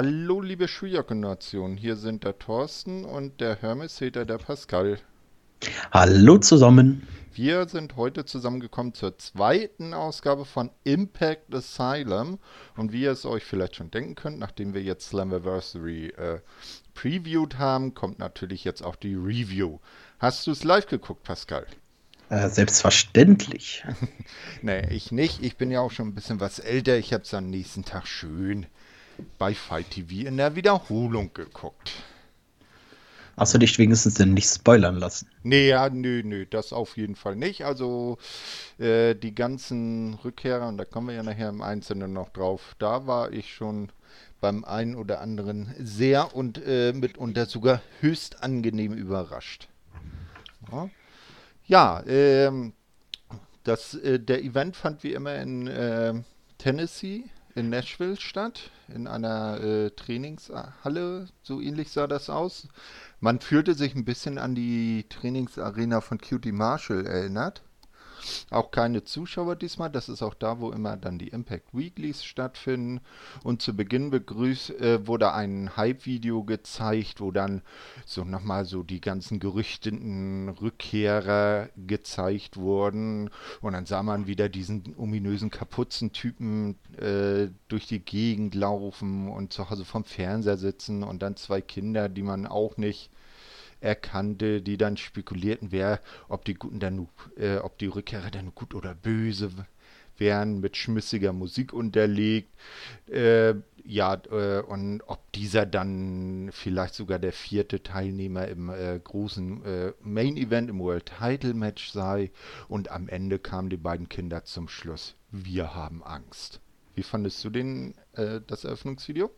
Hallo, liebe Schülergeneration. Hier sind der Thorsten und der Hermes-Hater, der Pascal. Hallo zusammen. Wir sind heute zusammengekommen zur zweiten Ausgabe von Impact Asylum. Und wie ihr es euch vielleicht schon denken könnt, nachdem wir jetzt Slammiversary äh, previewed haben, kommt natürlich jetzt auch die Review. Hast du es live geguckt, Pascal? Äh, selbstverständlich. nee, ich nicht. Ich bin ja auch schon ein bisschen was älter. Ich habe es am nächsten Tag schön bei Fight TV in der Wiederholung geguckt. Hast du dich wenigstens denn nicht spoilern lassen? Nee, ja, nö, nö, das auf jeden Fall nicht. Also äh, die ganzen Rückkehrer, und da kommen wir ja nachher im Einzelnen noch drauf, da war ich schon beim einen oder anderen sehr und äh, mitunter sogar höchst angenehm überrascht. Ja, ja ähm, das, äh, der Event fand wie immer in äh, Tennessee in Nashville statt, in einer äh, Trainingshalle, so ähnlich sah das aus. Man fühlte sich ein bisschen an die Trainingsarena von Cutie Marshall erinnert. Auch keine Zuschauer diesmal. Das ist auch da, wo immer dann die Impact Weeklies stattfinden. Und zu Beginn begrüßt, äh, wurde ein Hype-Video gezeigt, wo dann so nochmal so die ganzen gerüchteten Rückkehrer gezeigt wurden. Und dann sah man wieder diesen ominösen Kapuzentypen äh, durch die Gegend laufen und zu Hause vom Fernseher sitzen und dann zwei Kinder, die man auch nicht erkannte, die dann spekulierten, wer, ob die Guten dann, äh, ob die Rückkehrer dann gut oder böse wären, mit schmissiger Musik unterlegt. Äh, ja, äh, und ob dieser dann vielleicht sogar der vierte Teilnehmer im äh, großen äh, Main Event im World Title Match sei. Und am Ende kamen die beiden Kinder zum Schluss. Wir haben Angst. Wie fandest du den, äh, das Eröffnungsvideo?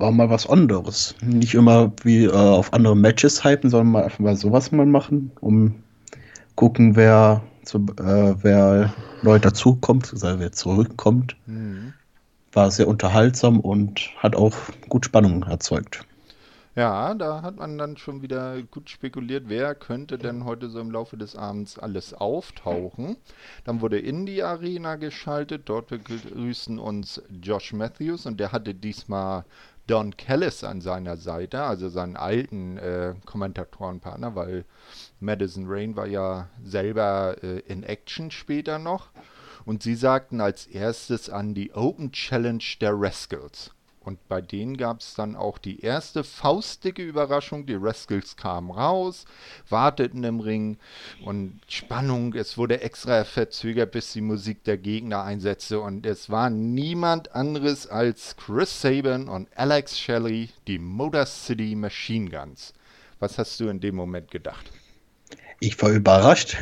War mal was anderes. Nicht immer wie äh, auf andere Matches hypen, sondern mal einfach mal sowas mal machen, um gucken, wer, zu, äh, wer neu dazukommt, also wer zurückkommt. Mhm. War sehr unterhaltsam und hat auch gut Spannung erzeugt. Ja, da hat man dann schon wieder gut spekuliert, wer könnte denn heute so im Laufe des Abends alles auftauchen. Dann wurde in die Arena geschaltet, dort begrüßen uns Josh Matthews und der hatte diesmal Don Callis an seiner Seite, also seinen alten äh, Kommentatorenpartner, weil Madison Rain war ja selber äh, in Action später noch. Und sie sagten als erstes an die Open Challenge der Rascals. Und bei denen gab es dann auch die erste faustdicke Überraschung. Die Rascals kamen raus, warteten im Ring und Spannung. Es wurde extra verzögert, bis die Musik der Gegner einsetzte. Und es war niemand anderes als Chris Saban und Alex Shelley, die Motor City Machine Guns. Was hast du in dem Moment gedacht? Ich war überrascht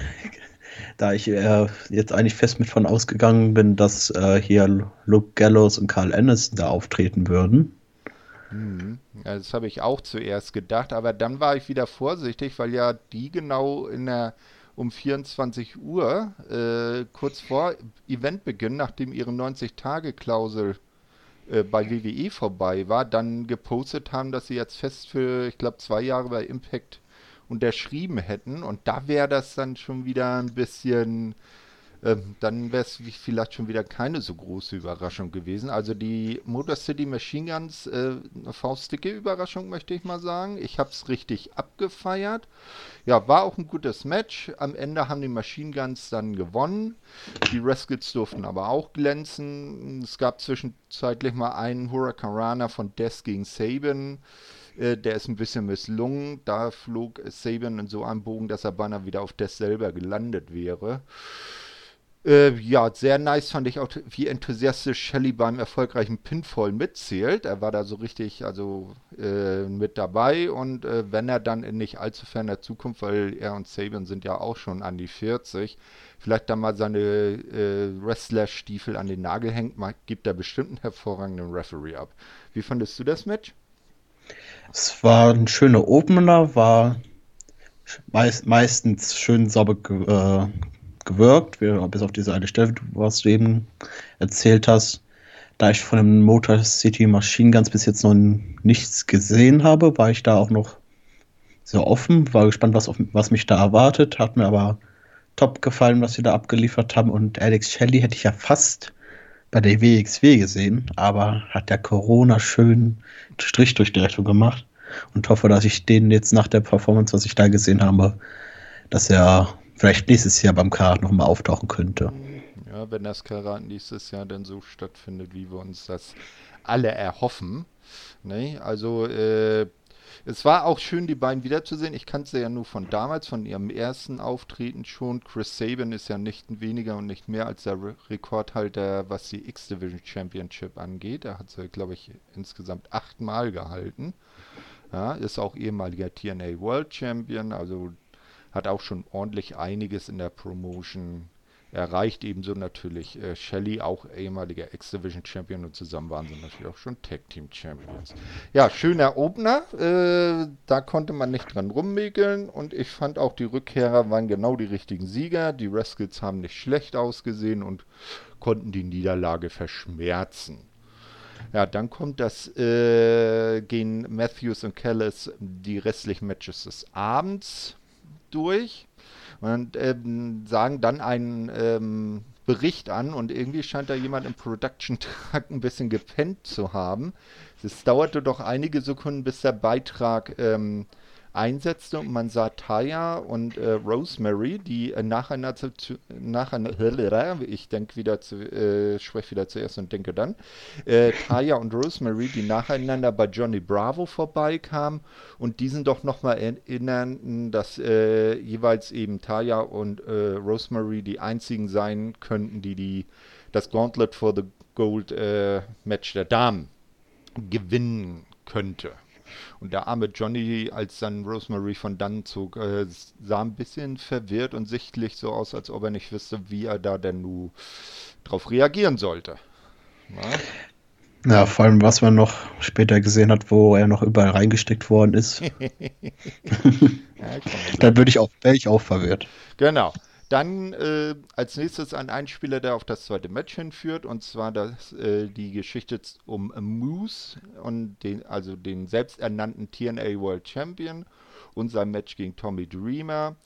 da ich äh, jetzt eigentlich fest mit von ausgegangen bin, dass äh, hier Luke Gallows und Carl Anderson da auftreten würden. Hm. Ja, das habe ich auch zuerst gedacht, aber dann war ich wieder vorsichtig, weil ja die genau in der um 24 Uhr, äh, kurz vor Eventbeginn, nachdem ihre 90-Tage-Klausel äh, bei WWE vorbei war, dann gepostet haben, dass sie jetzt fest für, ich glaube, zwei Jahre bei Impact unterschrieben hätten. Und da wäre das dann schon wieder ein bisschen, äh, dann wäre es vielleicht schon wieder keine so große Überraschung gewesen. Also die Motor City Machine Guns, äh, eine faustdicke Überraschung, möchte ich mal sagen. Ich habe es richtig abgefeiert. Ja, war auch ein gutes Match. Am Ende haben die Machine Guns dann gewonnen. Die Rascals durften aber auch glänzen. Es gab zwischenzeitlich mal einen Hurricanrana von Death gegen Saban. Äh, der ist ein bisschen misslungen. Da flog Saban in so einem Bogen, dass er beinahe wieder auf Death selber gelandet wäre. Äh, ja, sehr nice fand ich auch, wie enthusiastisch Shelley beim erfolgreichen Pinfall mitzählt. Er war da so richtig, also äh, mit dabei und äh, wenn er dann in nicht allzu ferner Zukunft, weil er und Saban sind ja auch schon an die 40, vielleicht dann mal seine äh, Wrestler-Stiefel an den Nagel hängt, gibt er bestimmt einen hervorragenden Referee ab. Wie fandest du das Match? Es war ein schöner Opener, war meist, meistens schön sauber ge äh, gewirkt, bis auf diese eine Stelle, was du eben erzählt hast. Da ich von dem Motor City Machine Guns bis jetzt noch nichts gesehen habe, war ich da auch noch sehr offen, war gespannt, was, auf, was mich da erwartet. Hat mir aber top gefallen, was sie da abgeliefert haben. Und Alex Shelley hätte ich ja fast bei der WXW gesehen, aber hat der Corona schön Strich durch die Rechnung gemacht und hoffe, dass ich den jetzt nach der Performance, was ich da gesehen habe, dass er vielleicht nächstes Jahr beim Karat nochmal auftauchen könnte. Ja, wenn das Karat nächstes Jahr dann so stattfindet, wie wir uns das alle erhoffen. Ne? Also äh, es war auch schön, die beiden wiederzusehen. Ich kannte sie ja nur von damals, von ihrem ersten Auftreten schon. Chris Sabin ist ja nicht weniger und nicht mehr als der Re Rekordhalter, was die X-Division Championship angeht. Er hat sie, glaube ich, insgesamt achtmal gehalten. Ja, ist auch ehemaliger TNA World Champion, also hat auch schon ordentlich einiges in der Promotion erreicht. Ebenso natürlich äh, Shelley, auch ehemaliger X-Division Champion und zusammen waren sie natürlich auch schon Tag Team Champions. Ja, schöner Opener, äh, da konnte man nicht dran rummäkeln und ich fand auch die Rückkehrer waren genau die richtigen Sieger. Die Rascals haben nicht schlecht ausgesehen und konnten die Niederlage verschmerzen. Ja, dann kommt das, äh, gehen Matthews und Callis die restlichen Matches des Abends durch und ähm, sagen dann einen ähm, Bericht an und irgendwie scheint da jemand im Production Track ein bisschen gepennt zu haben. Es dauerte doch einige Sekunden, bis der Beitrag ähm, einsetzte und man sah Taya und äh, Rosemary, die äh, nacheinander, zu, nacheinander, ich denke wieder zu, äh, spreche wieder zuerst und denke dann, äh, Taya und Rosemary, die nacheinander bei Johnny Bravo vorbeikamen und diesen doch nochmal erinnerten, dass äh, jeweils eben Taya und äh, Rosemary die einzigen sein könnten, die, die das Gauntlet for the Gold äh, Match der Damen gewinnen könnte. Und der arme Johnny, als dann Rosemary von dann zog, äh, sah ein bisschen verwirrt und sichtlich so aus, als ob er nicht wüsste, wie er da denn nun drauf reagieren sollte. Ja? ja, vor allem, was man noch später gesehen hat, wo er noch überall reingesteckt worden ist. ja, Dann würde ich auch, wäre ich auch verwirrt. Genau. Dann äh, als nächstes ein Einspieler, der auf das zweite Match hinführt, und zwar das, äh, die Geschichte um Moose und den, also den selbsternannten TNA World Champion und sein Match gegen Tommy Dreamer.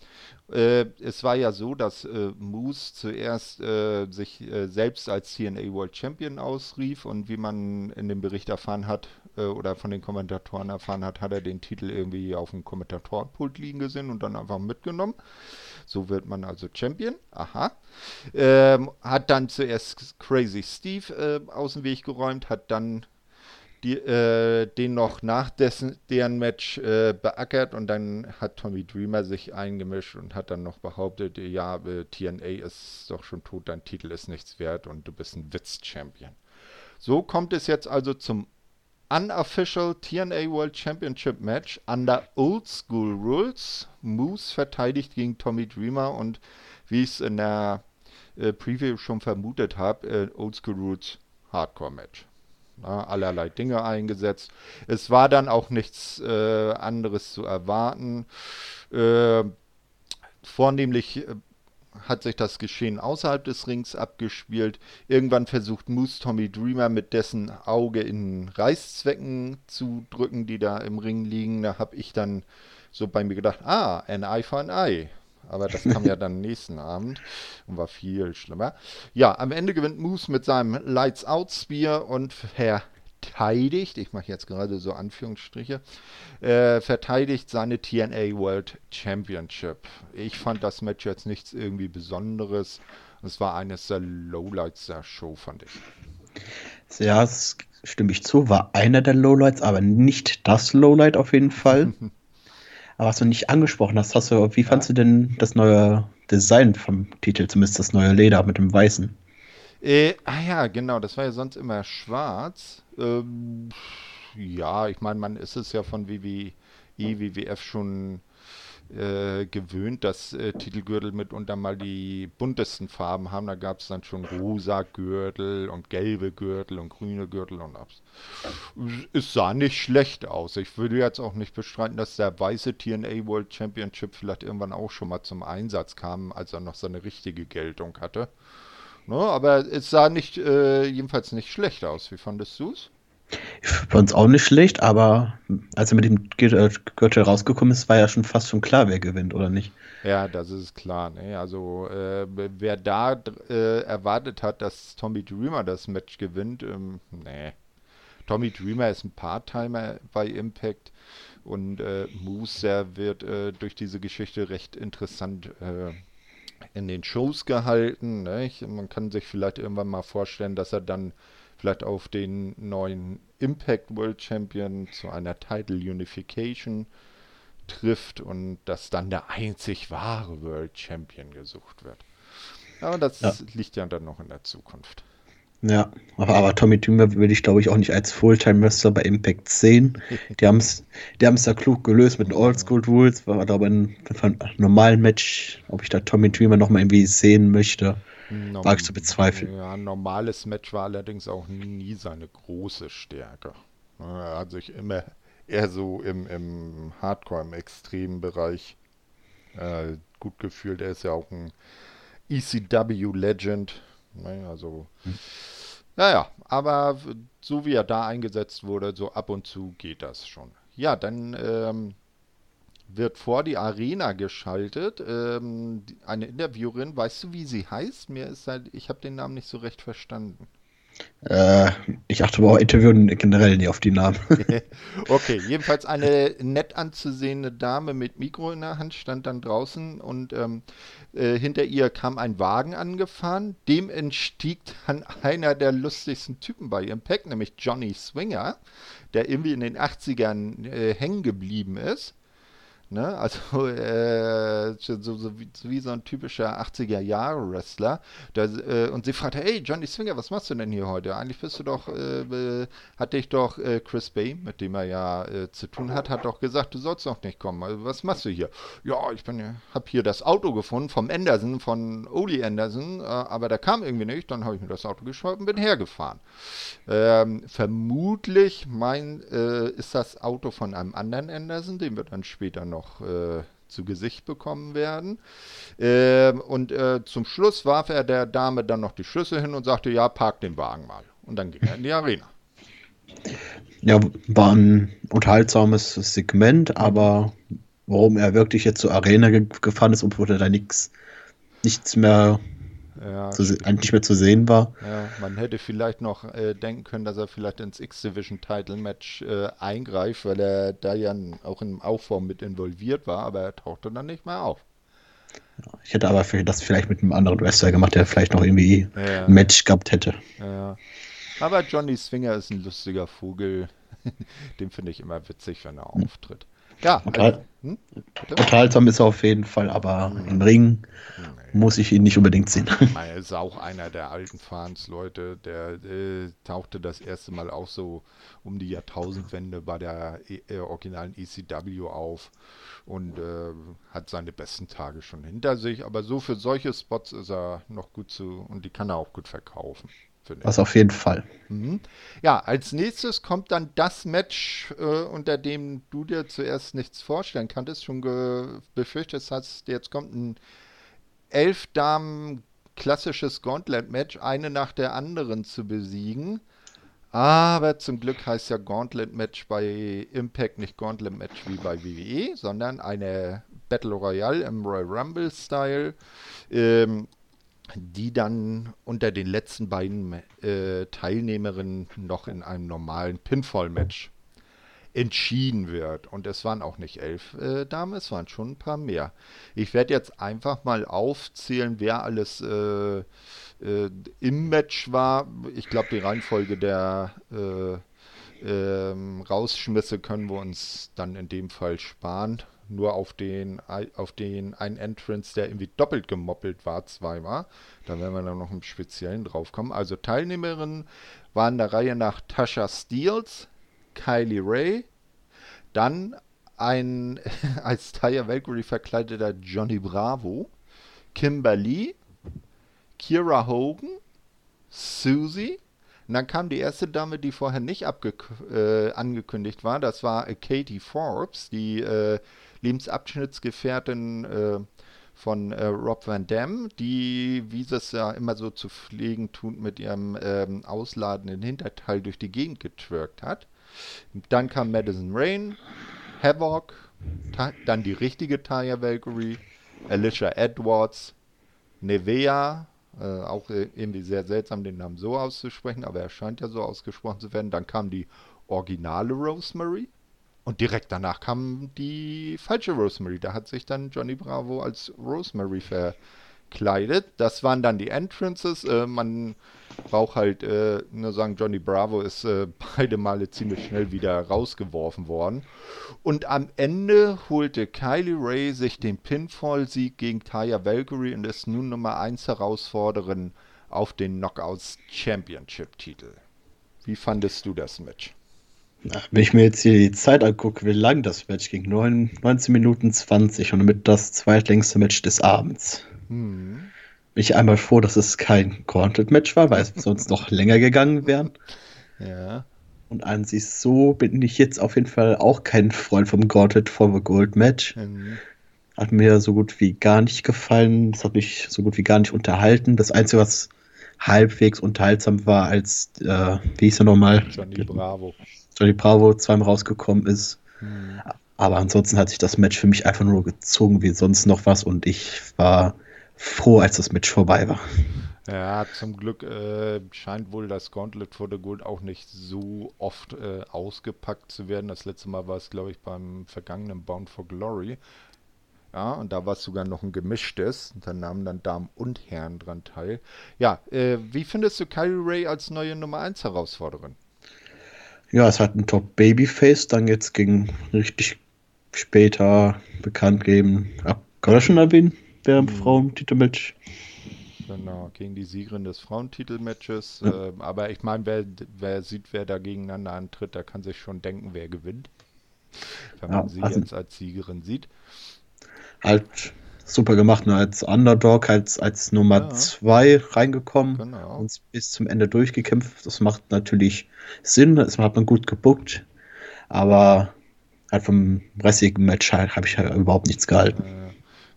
Äh, es war ja so, dass äh, Moose zuerst äh, sich äh, selbst als TNA World Champion ausrief und wie man in dem Bericht erfahren hat äh, oder von den Kommentatoren erfahren hat, hat er den Titel irgendwie auf dem Kommentatorenpult liegen gesehen und dann einfach mitgenommen. So wird man also Champion. Aha. Ähm, hat dann zuerst Crazy Steve äh, aus dem Weg geräumt, hat dann die, äh, den noch nach dessen, deren Match äh, beackert und dann hat Tommy Dreamer sich eingemischt und hat dann noch behauptet, ja, äh, TNA ist doch schon tot, dein Titel ist nichts wert und du bist ein Witz-Champion. So kommt es jetzt also zum unofficial TNA World Championship Match under Old School Rules. Moose verteidigt gegen Tommy Dreamer und wie ich es in der äh, Preview schon vermutet habe, äh, Old School Rules Hardcore Match. Ja, allerlei Dinge eingesetzt. Es war dann auch nichts äh, anderes zu erwarten. Äh, vornehmlich äh, hat sich das Geschehen außerhalb des Rings abgespielt. Irgendwann versucht Moose Tommy Dreamer mit dessen Auge in Reißzwecken zu drücken, die da im Ring liegen. Da habe ich dann so bei mir gedacht, ah, ein Eye for ein Eye. Aber das kam ja dann nächsten Abend und war viel schlimmer. Ja, am Ende gewinnt Moose mit seinem Lights Out Spear und Herr verteidigt, ich mache jetzt gerade so Anführungsstriche, äh, verteidigt seine TNA World Championship. Ich fand das Match jetzt nichts irgendwie Besonderes. Es war eines der Lowlights der Show, fand ich. Ja, das stimme ich zu, war einer der Lowlights, aber nicht das Lowlight auf jeden Fall. aber was du nicht angesprochen hast, hast du, wie fandst du denn das neue Design vom Titel, zumindest das neue Leder mit dem Weißen? Äh, ah ja, genau, das war ja sonst immer schwarz. Ähm, ja, ich meine, man ist es ja von WWE, WWF schon äh, gewöhnt, dass äh, Titelgürtel mitunter mal die buntesten Farben haben. Da gab es dann schon rosa Gürtel und gelbe Gürtel und grüne Gürtel und abs. Es sah nicht schlecht aus. Ich würde jetzt auch nicht bestreiten, dass der weiße TNA World Championship vielleicht irgendwann auch schon mal zum Einsatz kam, als er noch seine richtige Geltung hatte. Ne, aber es sah nicht, äh, jedenfalls nicht schlecht aus. Wie fandest du es? Bei uns auch nicht schlecht, aber als er mit dem äh, Gürtel rausgekommen ist, war ja schon fast schon klar, wer gewinnt, oder nicht? Ja, das ist klar. Ne? Also äh, wer da äh, erwartet hat, dass Tommy Dreamer das Match gewinnt, ähm, nee. Tommy Dreamer ist ein Part-Timer bei Impact und äh, Moose, der wird äh, durch diese Geschichte recht interessant äh, in den Shows gehalten. Ne? Man kann sich vielleicht irgendwann mal vorstellen, dass er dann vielleicht auf den neuen Impact World Champion zu einer Title Unification trifft und dass dann der einzig wahre World Champion gesucht wird. Aber das ja. liegt ja dann noch in der Zukunft. Ja, aber, aber Tommy Tümer würde ich glaube ich auch nicht als Fulltime-Wrestler bei Impact sehen. Die haben es die da klug gelöst mit den Oldschool-Rules. War aber ein, ein normalen Match, ob ich da Tommy Tümer nochmal irgendwie sehen möchte, Norm wage ich zu bezweifeln. Ja, ein normales Match war allerdings auch nie seine große Stärke. Er hat sich immer eher so im, im Hardcore, im extremen Bereich äh, gut gefühlt. Er ist ja auch ein ECW-Legend. Ne? Also, hm. naja, aber so wie er da eingesetzt wurde, so ab und zu geht das schon. Ja, dann ähm, wird vor die Arena geschaltet. Ähm, eine Interviewerin, weißt du, wie sie heißt? Mir ist halt, ich habe den Namen nicht so recht verstanden. Äh, ich achte aber auch Interviewen generell nie auf die Namen. okay, jedenfalls eine nett anzusehende Dame mit Mikro in der Hand stand dann draußen und ähm, äh, hinter ihr kam ein Wagen angefahren. Dem entstieg dann einer der lustigsten Typen bei Impact, nämlich Johnny Swinger, der irgendwie in den 80ern äh, hängen geblieben ist. Ne? Also äh, so, so, wie, so, wie, so ein typischer 80er-Jahre-Wrestler. Äh, und sie fragte, hey Johnny Swinger, was machst du denn hier heute? Eigentlich bist du doch, äh, hat dich doch äh, Chris Bay, mit dem er ja äh, zu tun hat, hat doch gesagt, du sollst doch nicht kommen. Also, was machst du hier? Ja, ich bin, habe hier das Auto gefunden vom Anderson, von Oli Anderson, äh, aber der kam irgendwie nicht. Dann habe ich mir das Auto geschnappt und bin hergefahren. Ähm, vermutlich mein, ist das Auto von einem anderen Anderson, den wir dann später noch noch äh, zu Gesicht bekommen werden. Äh, und äh, zum Schluss warf er der Dame dann noch die Schlüssel hin und sagte, ja, park den Wagen mal. Und dann ging er in die Arena. Ja, war ein unterhaltsames Segment, aber warum er wirklich jetzt zur Arena ge gefahren ist, obwohl er da nichts mehr ja, zu, nicht mehr zu sehen war. Ja, man hätte vielleicht noch äh, denken können, dass er vielleicht ins X-Division-Title-Match äh, eingreift, weil er da ja auch im Aufbau mit involviert war, aber er tauchte dann nicht mehr auf. Ich hätte aber für das vielleicht mit einem anderen Wrestler gemacht, der vielleicht noch irgendwie ja. ein Match gehabt hätte. Ja. Aber Johnny Swinger ist ein lustiger Vogel. Den finde ich immer witzig, wenn er auftritt. Ja. Total, hm? Unterhaltsam ist er auf jeden Fall, aber hm. im Ring muss ich ihn nicht unbedingt sehen. Er ist auch einer der alten Fans-Leute, der äh, tauchte das erste Mal auch so um die Jahrtausendwende bei der äh, originalen ECW auf und äh, hat seine besten Tage schon hinter sich. Aber so für solche Spots ist er noch gut zu und die kann er auch gut verkaufen. Was auf jeden Fall. Mhm. Ja, als nächstes kommt dann das Match, äh, unter dem du dir zuerst nichts vorstellen kanntest, schon befürchtet hast, jetzt kommt ein elf Damen klassisches Gauntlet-Match, eine nach der anderen zu besiegen. Aber zum Glück heißt ja Gauntlet-Match bei Impact nicht Gauntlet-Match wie bei WWE, sondern eine Battle Royale im Royal Rumble-Style. Ähm, die dann unter den letzten beiden äh, Teilnehmerinnen noch in einem normalen Pinfall-Match entschieden wird. Und es waren auch nicht elf äh, Damen, es waren schon ein paar mehr. Ich werde jetzt einfach mal aufzählen, wer alles äh, äh, im Match war. Ich glaube, die Reihenfolge der äh, ähm, Rausschmisse können wir uns dann in dem Fall sparen nur auf den, auf den einen Entrance, der irgendwie doppelt gemoppelt war, zweimal. Da werden wir dann noch im Speziellen drauf kommen. Also Teilnehmerinnen waren der Reihe nach Tasha Steels, Kylie Ray, dann ein als Taya Valkyrie verkleideter Johnny Bravo, Kimberly, Kira Hogan, Susie, und dann kam die erste Dame, die vorher nicht äh, angekündigt war. Das war Katie Forbes, die äh, Lebensabschnittsgefährtin äh, von äh, Rob Van Dam, die, wie sie es ja immer so zu pflegen tut, mit ihrem ähm, ausladenden Hinterteil durch die Gegend getwerkt hat. Dann kam Madison Rain, Havoc, dann die richtige Taya Valkyrie, Alicia Edwards, Nevea, äh, auch irgendwie sehr seltsam, den Namen so auszusprechen, aber er scheint ja so ausgesprochen zu werden. Dann kam die originale Rosemary. Und direkt danach kam die falsche Rosemary. Da hat sich dann Johnny Bravo als Rosemary verkleidet. Das waren dann die Entrances. Äh, man braucht halt äh, nur sagen, Johnny Bravo ist äh, beide Male ziemlich schnell wieder rausgeworfen worden. Und am Ende holte Kylie Ray sich den Pinfall-Sieg gegen Taya Valkyrie und ist nun Nummer 1 Herausforderin auf den Knockouts Championship-Titel. Wie fandest du das Match? Wenn ich mir jetzt hier die Zeit angucke, wie lang das Match ging, 9, 19 Minuten 20 und damit das zweitlängste Match des Abends. Hm. Bin ich einmal froh, dass es kein Gauntlet-Match war, weil es sonst noch länger gegangen wäre. Ja. Und an sich so bin ich jetzt auf jeden Fall auch kein Freund vom Gauntlet for the Gold Match. Mhm. Hat mir so gut wie gar nicht gefallen. Das hat mich so gut wie gar nicht unterhalten. Das Einzige, was halbwegs unterhaltsam war, als, äh, wie hieß er nochmal? Johnny Bravo. Johnny Bravo zweimal rausgekommen ist. Hm. Aber ansonsten hat sich das Match für mich einfach nur gezogen wie sonst noch was und ich war froh, als das Match vorbei war. Ja, zum Glück äh, scheint wohl das Gauntlet for the Gold auch nicht so oft äh, ausgepackt zu werden. Das letzte Mal war es, glaube ich, beim vergangenen Bound for Glory. Ja, und da war es sogar noch ein gemischtes. Da nahmen dann Damen und Herren dran teil. Ja, äh, wie findest du Kylie Ray als neue Nummer 1 Herausforderin? Ja, es hat ein Top Babyface, dann jetzt ging richtig später bekannt geben. Ab, kann das schon erwähnen, der mhm. Frauentitelmatch? Genau, gegen die Siegerin des Frauentitelmatches. Ja. Ähm, aber ich meine, wer, wer sieht, wer da gegeneinander antritt, der kann sich schon denken, wer gewinnt. Wenn man sie also, jetzt als Siegerin sieht. Halt super gemacht, nur als Underdog, als, als Nummer 2 ja. reingekommen genau. und bis zum Ende durchgekämpft. Das macht natürlich Sinn, das hat man gut gebuckt, aber halt vom restlichen Match halt, habe ich halt überhaupt nichts gehalten. Äh,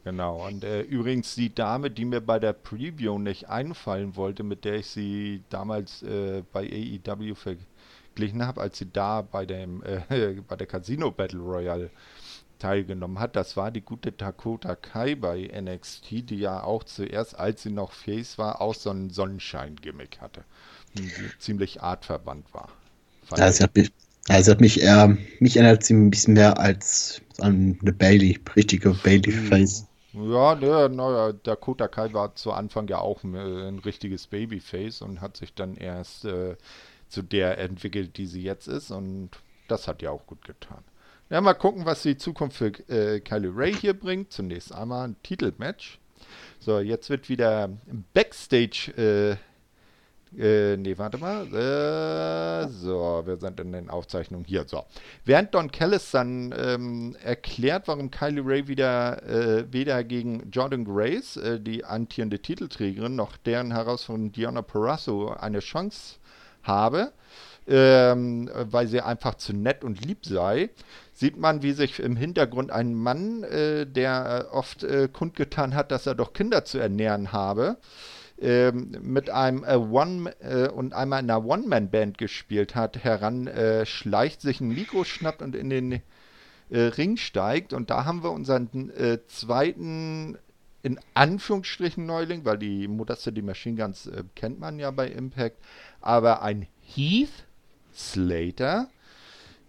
genau, und äh, übrigens die Dame, die mir bei der Preview nicht einfallen wollte, mit der ich sie damals äh, bei AEW verglichen habe, als sie da bei, dem, äh, bei der Casino Battle Royale teilgenommen hat. Das war die gute Dakota Kai bei NXT, die ja auch zuerst, als sie noch Face war, auch so ein Sonnenschein-Gimmick hatte. Die ziemlich artverwandt war. Ja, sie hat mich, also hat mich eher, mich erinnert sie ein bisschen mehr als an eine Bailey, richtige Bailey-Face. Ja, ne, na, Dakota Kai war zu Anfang ja auch ein, ein richtiges Babyface und hat sich dann erst äh, zu der entwickelt, die sie jetzt ist und das hat ja auch gut getan. Ja, mal gucken, was die Zukunft für äh, Kylie Ray hier bringt. Zunächst einmal ein Titelmatch. So, jetzt wird wieder Backstage. Äh, äh, nee, warte mal. Äh, so, wir sind in den Aufzeichnungen hier. So. Während Don Callis dann ähm, erklärt, warum Kylie Ray wieder äh, weder gegen Jordan Grace, äh, die antierende Titelträgerin, noch deren Herausforderung Diana Parasso eine Chance habe, ähm, weil sie einfach zu nett und lieb sei, sieht man, wie sich im Hintergrund ein Mann, äh, der äh, oft äh, kundgetan hat, dass er doch Kinder zu ernähren habe, ähm, mit einem äh, One äh, und einmal in einer One-Man-Band gespielt hat, heran äh, schleicht, sich ein Mikro schnappt und in den Ring steigt. Und da haben wir unseren zweiten in Anführungsstrichen Neuling, weil die Mutter City Machine Guns äh, kennt man ja bei Impact, aber ein Heath Slater,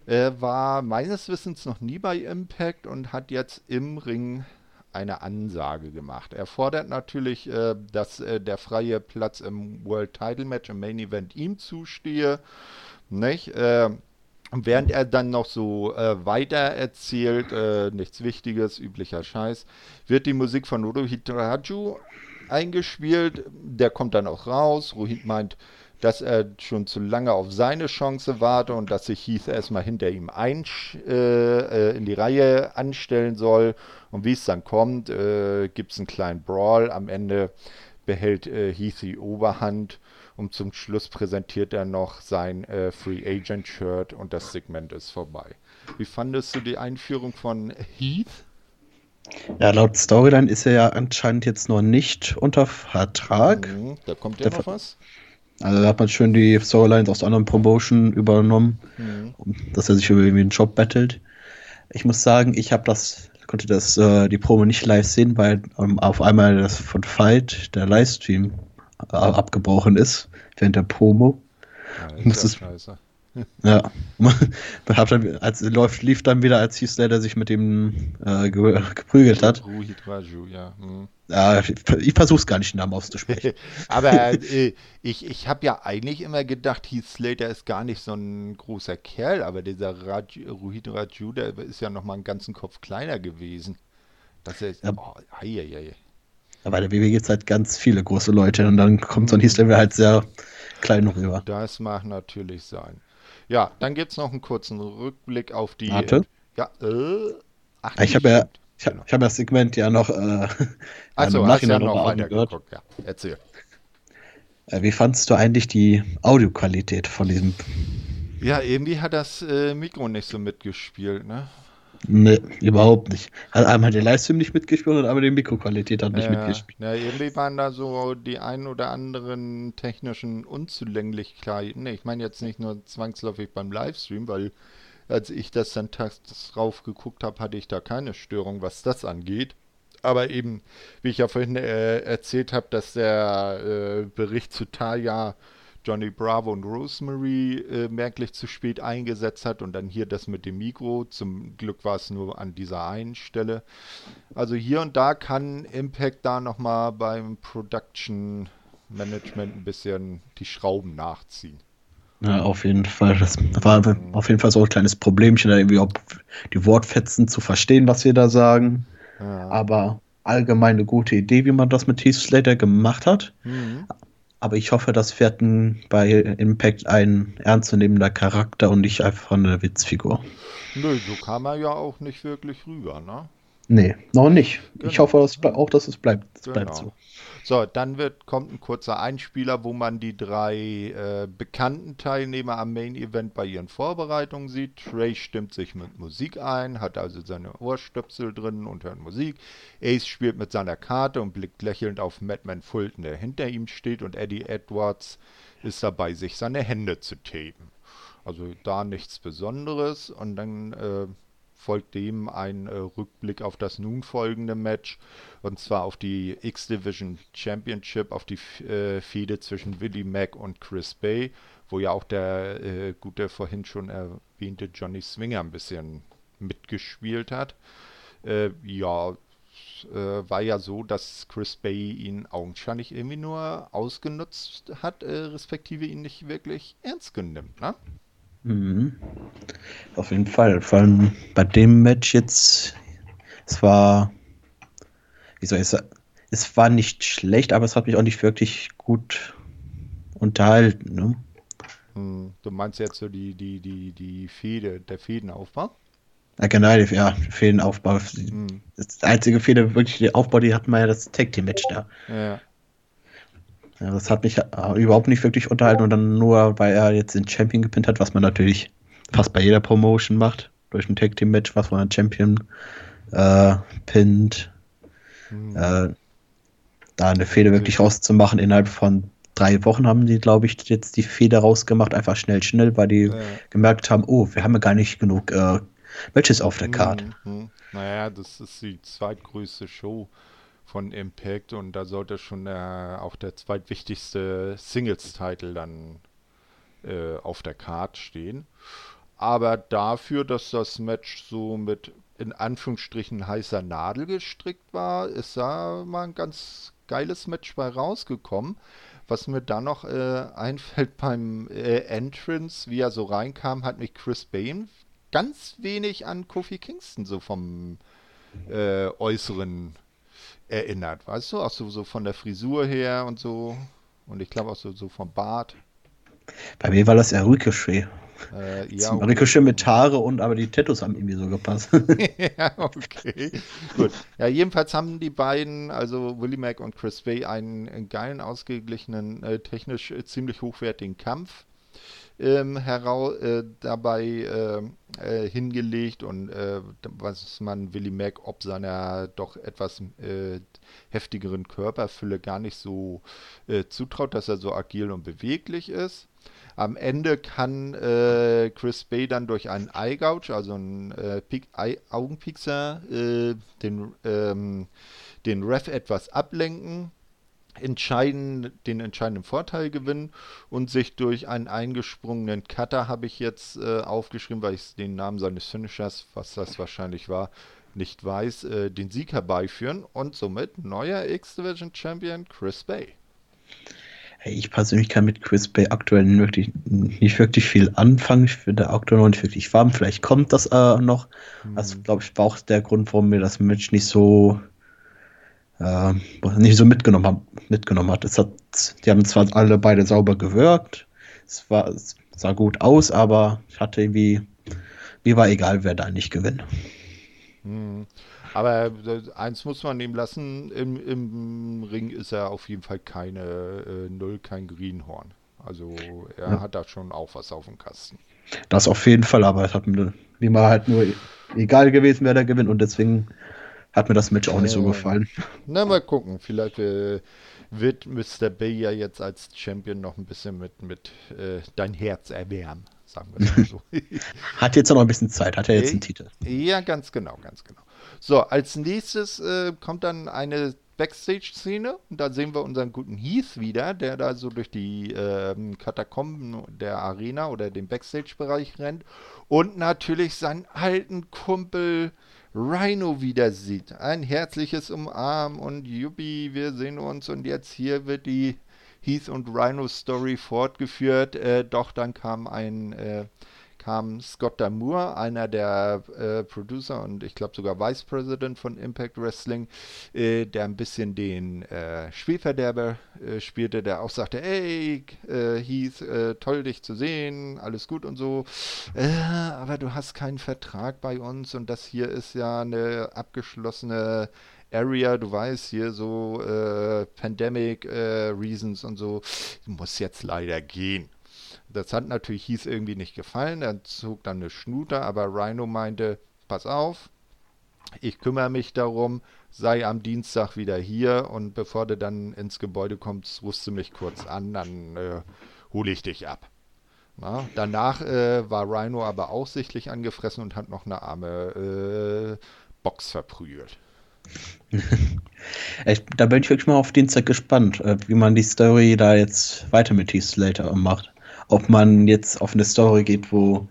er war meines Wissens noch nie bei Impact und hat jetzt im Ring eine Ansage gemacht. Er fordert natürlich, äh, dass äh, der freie Platz im World Title Match im Main Event ihm zustehe. Nicht? Äh, während er dann noch so äh, weiter erzählt, äh, nichts Wichtiges, üblicher Scheiß, wird die Musik von Rohit Raju eingespielt. Der kommt dann auch raus. Rohit meint, dass er schon zu lange auf seine Chance warte und dass sich Heath erstmal hinter ihm ein, äh, in die Reihe anstellen soll. Und wie es dann kommt, äh, gibt es einen kleinen Brawl. Am Ende behält äh, Heath die Oberhand und zum Schluss präsentiert er noch sein äh, Free Agent Shirt und das Segment ist vorbei. Wie fandest du die Einführung von Heath? Ja, laut Storyline ist er ja anscheinend jetzt noch nicht unter Vertrag. Mhm, da kommt ja Der noch was. Also da hat man schön die Storylines aus der anderen Promotion übernommen, Mhm. dass er sich über irgendwie einen Job battelt. Ich muss sagen, ich habe das, konnte das äh, die Promo nicht live sehen, weil ähm, auf einmal das von Fight der Livestream äh, abgebrochen ist während der Promo. Ja, muss ist es- ja. Ja, dann, als läuft, lief dann wieder, als Heath Slater sich mit dem äh, ge geprügelt hat. Ja. Mhm. Ja, ich, ich versuch's gar nicht, den Namen auszusprechen. Aber äh, ich, ich habe ja eigentlich immer gedacht, Heath Slater ist gar nicht so ein großer Kerl, aber dieser Raj, Ruhit Raju, der ist ja noch mal einen ganzen Kopf kleiner gewesen. Das ist, Ja. oh, ei, ei, ei. Aber bei der WWE gibt's halt ganz viele große Leute und dann kommt so ein Heath Slater halt sehr klein rüber. Das mag natürlich sein. Ja, dann gibt es noch einen kurzen Rückblick auf die. Warte. Ja, äh. Ach, Ich habe ja, ich habe ich hab das Segment ja noch, äh, Achso, im hast ja noch weiter geguckt. Ja, erzähl. Äh, wie fandst du eigentlich die Audioqualität von diesem? Ja, irgendwie hat das äh, Mikro nicht so mitgespielt, ne? Ne, überhaupt nicht. Hat einmal den Livestream nicht mitgespielt und einmal die Mikroqualität hat nicht Ja, mitgespielt. ja, irgendwie waren da so die ein oder anderen technischen Unzulänglichkeiten. Ich meine jetzt nicht nur zwangsläufig beim Livestream, weil als ich das dann tags drauf geguckt habe, hatte ich da keine Störung, was das angeht. Aber eben, wie ich ja vorhin äh, erzählt habe, dass der äh, Bericht zu Talia Johnny Bravo und Rosemary äh, merklich zu spät eingesetzt hat und dann hier das mit dem Mikro. Zum Glück war es nur an dieser einen Stelle. Also hier und da kann Impact da nochmal beim Production Management ein bisschen die Schrauben nachziehen. Ja, auf jeden Fall. Das war auf jeden Fall so ein kleines Problemchen, da irgendwie ob die Wortfetzen zu verstehen, was wir da sagen. Ja. Aber allgemein eine gute Idee, wie man das mit Heath Slater gemacht hat. Mhm. Aber ich hoffe, das wird ein, bei Impact ein ernstzunehmender Charakter und nicht einfach eine Witzfigur. Nö, so kam er ja auch nicht wirklich rüber, ne? Nee, noch nicht. Ich Genau. hoffe dass, auch, dass es bleibt. Es bleibt Genau. so. So, dann wird, kommt ein kurzer Einspieler, wo man die drei äh, bekannten Teilnehmer am Main Event bei ihren Vorbereitungen sieht. Trey stimmt sich mit Musik ein, hat also seine Ohrstöpsel drin und hört Musik. Ace spielt mit seiner Karte und blickt lächelnd auf Madman Fulton, der hinter ihm steht, und Eddie Edwards ist dabei, sich seine Hände zu tapen. Also da nichts Besonderes und dann äh, folgt dem ein äh, Rückblick auf das nun folgende Match und zwar auf die X-Division Championship, auf die äh, Fehde zwischen Willie Mack und Chris Bay, wo ja auch der äh, gute vorhin schon erwähnte Johnny Swinger ein bisschen mitgespielt hat. Äh, ja, äh, war ja so, dass Chris Bay ihn augenscheinlich irgendwie nur ausgenutzt hat, äh, respektive ihn nicht wirklich ernst genimmt, ne? Mhm. Auf jeden Fall. Vor allem bei dem Match jetzt, es war, wie soll ich sagen, es war nicht schlecht, aber es hat mich auch nicht wirklich gut unterhalten. Ne? Hm, du meinst jetzt so die, die, die, die Fehde, der Fädenaufbau? Ja, generell, ja, Fehlenaufbau. Hm, Das einzige Fehler, wirklich der Aufbau, die hatten wir ja das Tag Team Match da. ja. Ja, das hat mich äh, überhaupt nicht wirklich unterhalten und dann nur, weil er jetzt den Champion gepinnt hat, was man natürlich fast bei jeder Promotion macht, durch ein Tag Team Match, was man einen Champion äh, pinnt, Hm. äh, da eine Fehde wirklich rauszumachen. Innerhalb von drei Wochen haben die, glaube ich, jetzt die Fehde rausgemacht, einfach schnell, schnell, weil die Ja. gemerkt haben, oh, wir haben ja gar nicht genug äh, Matches auf der Card. Hm, hm. Naja, das ist die zweitgrößte Show von Impact und da sollte schon der, auch der zweitwichtigste Singles-Title dann äh, auf der Card stehen. Aber dafür, dass das Match so mit in Anführungsstrichen heißer Nadel gestrickt war, ist da mal ein ganz geiles Match bei rausgekommen. Was mir da noch äh, einfällt beim äh, Entrance, wie er so reinkam, hat mich Chris Bane ganz wenig an Kofi Kingston so vom äh, Äußeren erinnert, weißt du? Auch so, so von der Frisur her und so. Und ich glaube auch so, so vom Bart. Bei mir war das ja Ricochet. Äh, Ja, ja, Ricochet mit Haare und aber die Tattoos haben irgendwie so gepasst. ja, okay. Gut. Ja, jedenfalls haben die beiden, also Willie Mack und Chris Bay, einen, einen geilen, ausgeglichenen, äh, technisch äh, ziemlich hochwertigen Kampf ähm, herau äh, dabei äh, äh, hingelegt und äh, was man Willie Mack ob seiner doch etwas äh, heftigeren Körperfülle gar nicht so zutraut, dass er so agil und beweglich ist. Am Ende kann äh, Chris Bay dann durch einen Eye Gouge, also einen äh, Augenpixer, äh, den, ähm, den Ref etwas ablenken, entscheiden, den entscheidenden Vorteil gewinnen und sich durch einen eingesprungenen Cutter, habe ich jetzt äh, aufgeschrieben, weil ich den Namen seines Finishers, was das wahrscheinlich war, nicht weiß, äh, den Sieg herbeiführen und somit neuer X-Division Champion Chris Bay. Ich persönlich kann mit Chris Bay aktuell wirklich, nicht wirklich viel anfangen. Ich finde aktuell noch nicht wirklich warm. Vielleicht kommt das äh, noch. Mhm. Das, glaube ich, war auch der Grund, warum mir das Match nicht so äh, nicht so mitgenommen, hab, mitgenommen hat. Es hat. Die haben zwar alle beide sauber gewirkt. Es, war, es sah gut aus, aber ich hatte irgendwie. Mir war egal, wer da nicht gewinnt. Mhm. Aber äh, eins muss man ihm lassen, im, im Ring ist er auf jeden Fall keine äh, Null, kein Greenhorn. Also er ja. hat da schon auch was auf dem Kasten. Das auf jeden Fall, aber es hat mir, mir mal halt nur egal gewesen, wer da gewinnt und deswegen hat mir das Match auch nicht so gefallen. Na, mal gucken. Vielleicht äh, wird Mr. Bay ja jetzt als Champion noch ein bisschen mit, mit äh, dein Herz erwärmen, sagen wir mal so. hat jetzt noch ein bisschen Zeit, hat er jetzt einen Titel. Ja, ganz genau, ganz genau. So, als nächstes äh, kommt dann eine Backstage-Szene und da sehen wir unseren guten Heath wieder, der da so durch die ähm, Katakomben der Arena oder den Backstage-Bereich rennt und natürlich seinen alten Kumpel Rhino wieder sieht. Ein herzliches Umarmen und Yuppie, wir sehen uns und jetzt hier wird die Heath und Rhino Story fortgeführt. Äh, doch dann kam ein äh, kam Scott Damour, einer der äh, Producer und ich glaube sogar Vice President von Impact Wrestling, äh, der ein bisschen den äh, Spielverderber äh, spielte, der auch sagte, ey, äh, Heath, äh, toll dich zu sehen, alles gut und so, aber du hast keinen Vertrag bei uns und das hier ist ja eine abgeschlossene Area, du weißt hier so äh, Pandemic äh, Reasons und so, muss jetzt leider gehen. Das hat natürlich hieß irgendwie nicht gefallen. Er zog dann eine Schnute, aber Rhino meinte, pass auf, ich kümmere mich darum, sei am Dienstag wieder hier und bevor du dann ins Gebäude kommst, rufst du mich kurz an, dann äh, hole ich dich ab. Na, danach äh, war Rhino aber auch sichtlich angefressen und hat noch eine arme äh, Box verprügelt. da bin ich wirklich mal auf Dienstag gespannt, äh, wie man die Story da jetzt weiter mit Heath Slater macht ob man jetzt auf eine Story geht, wo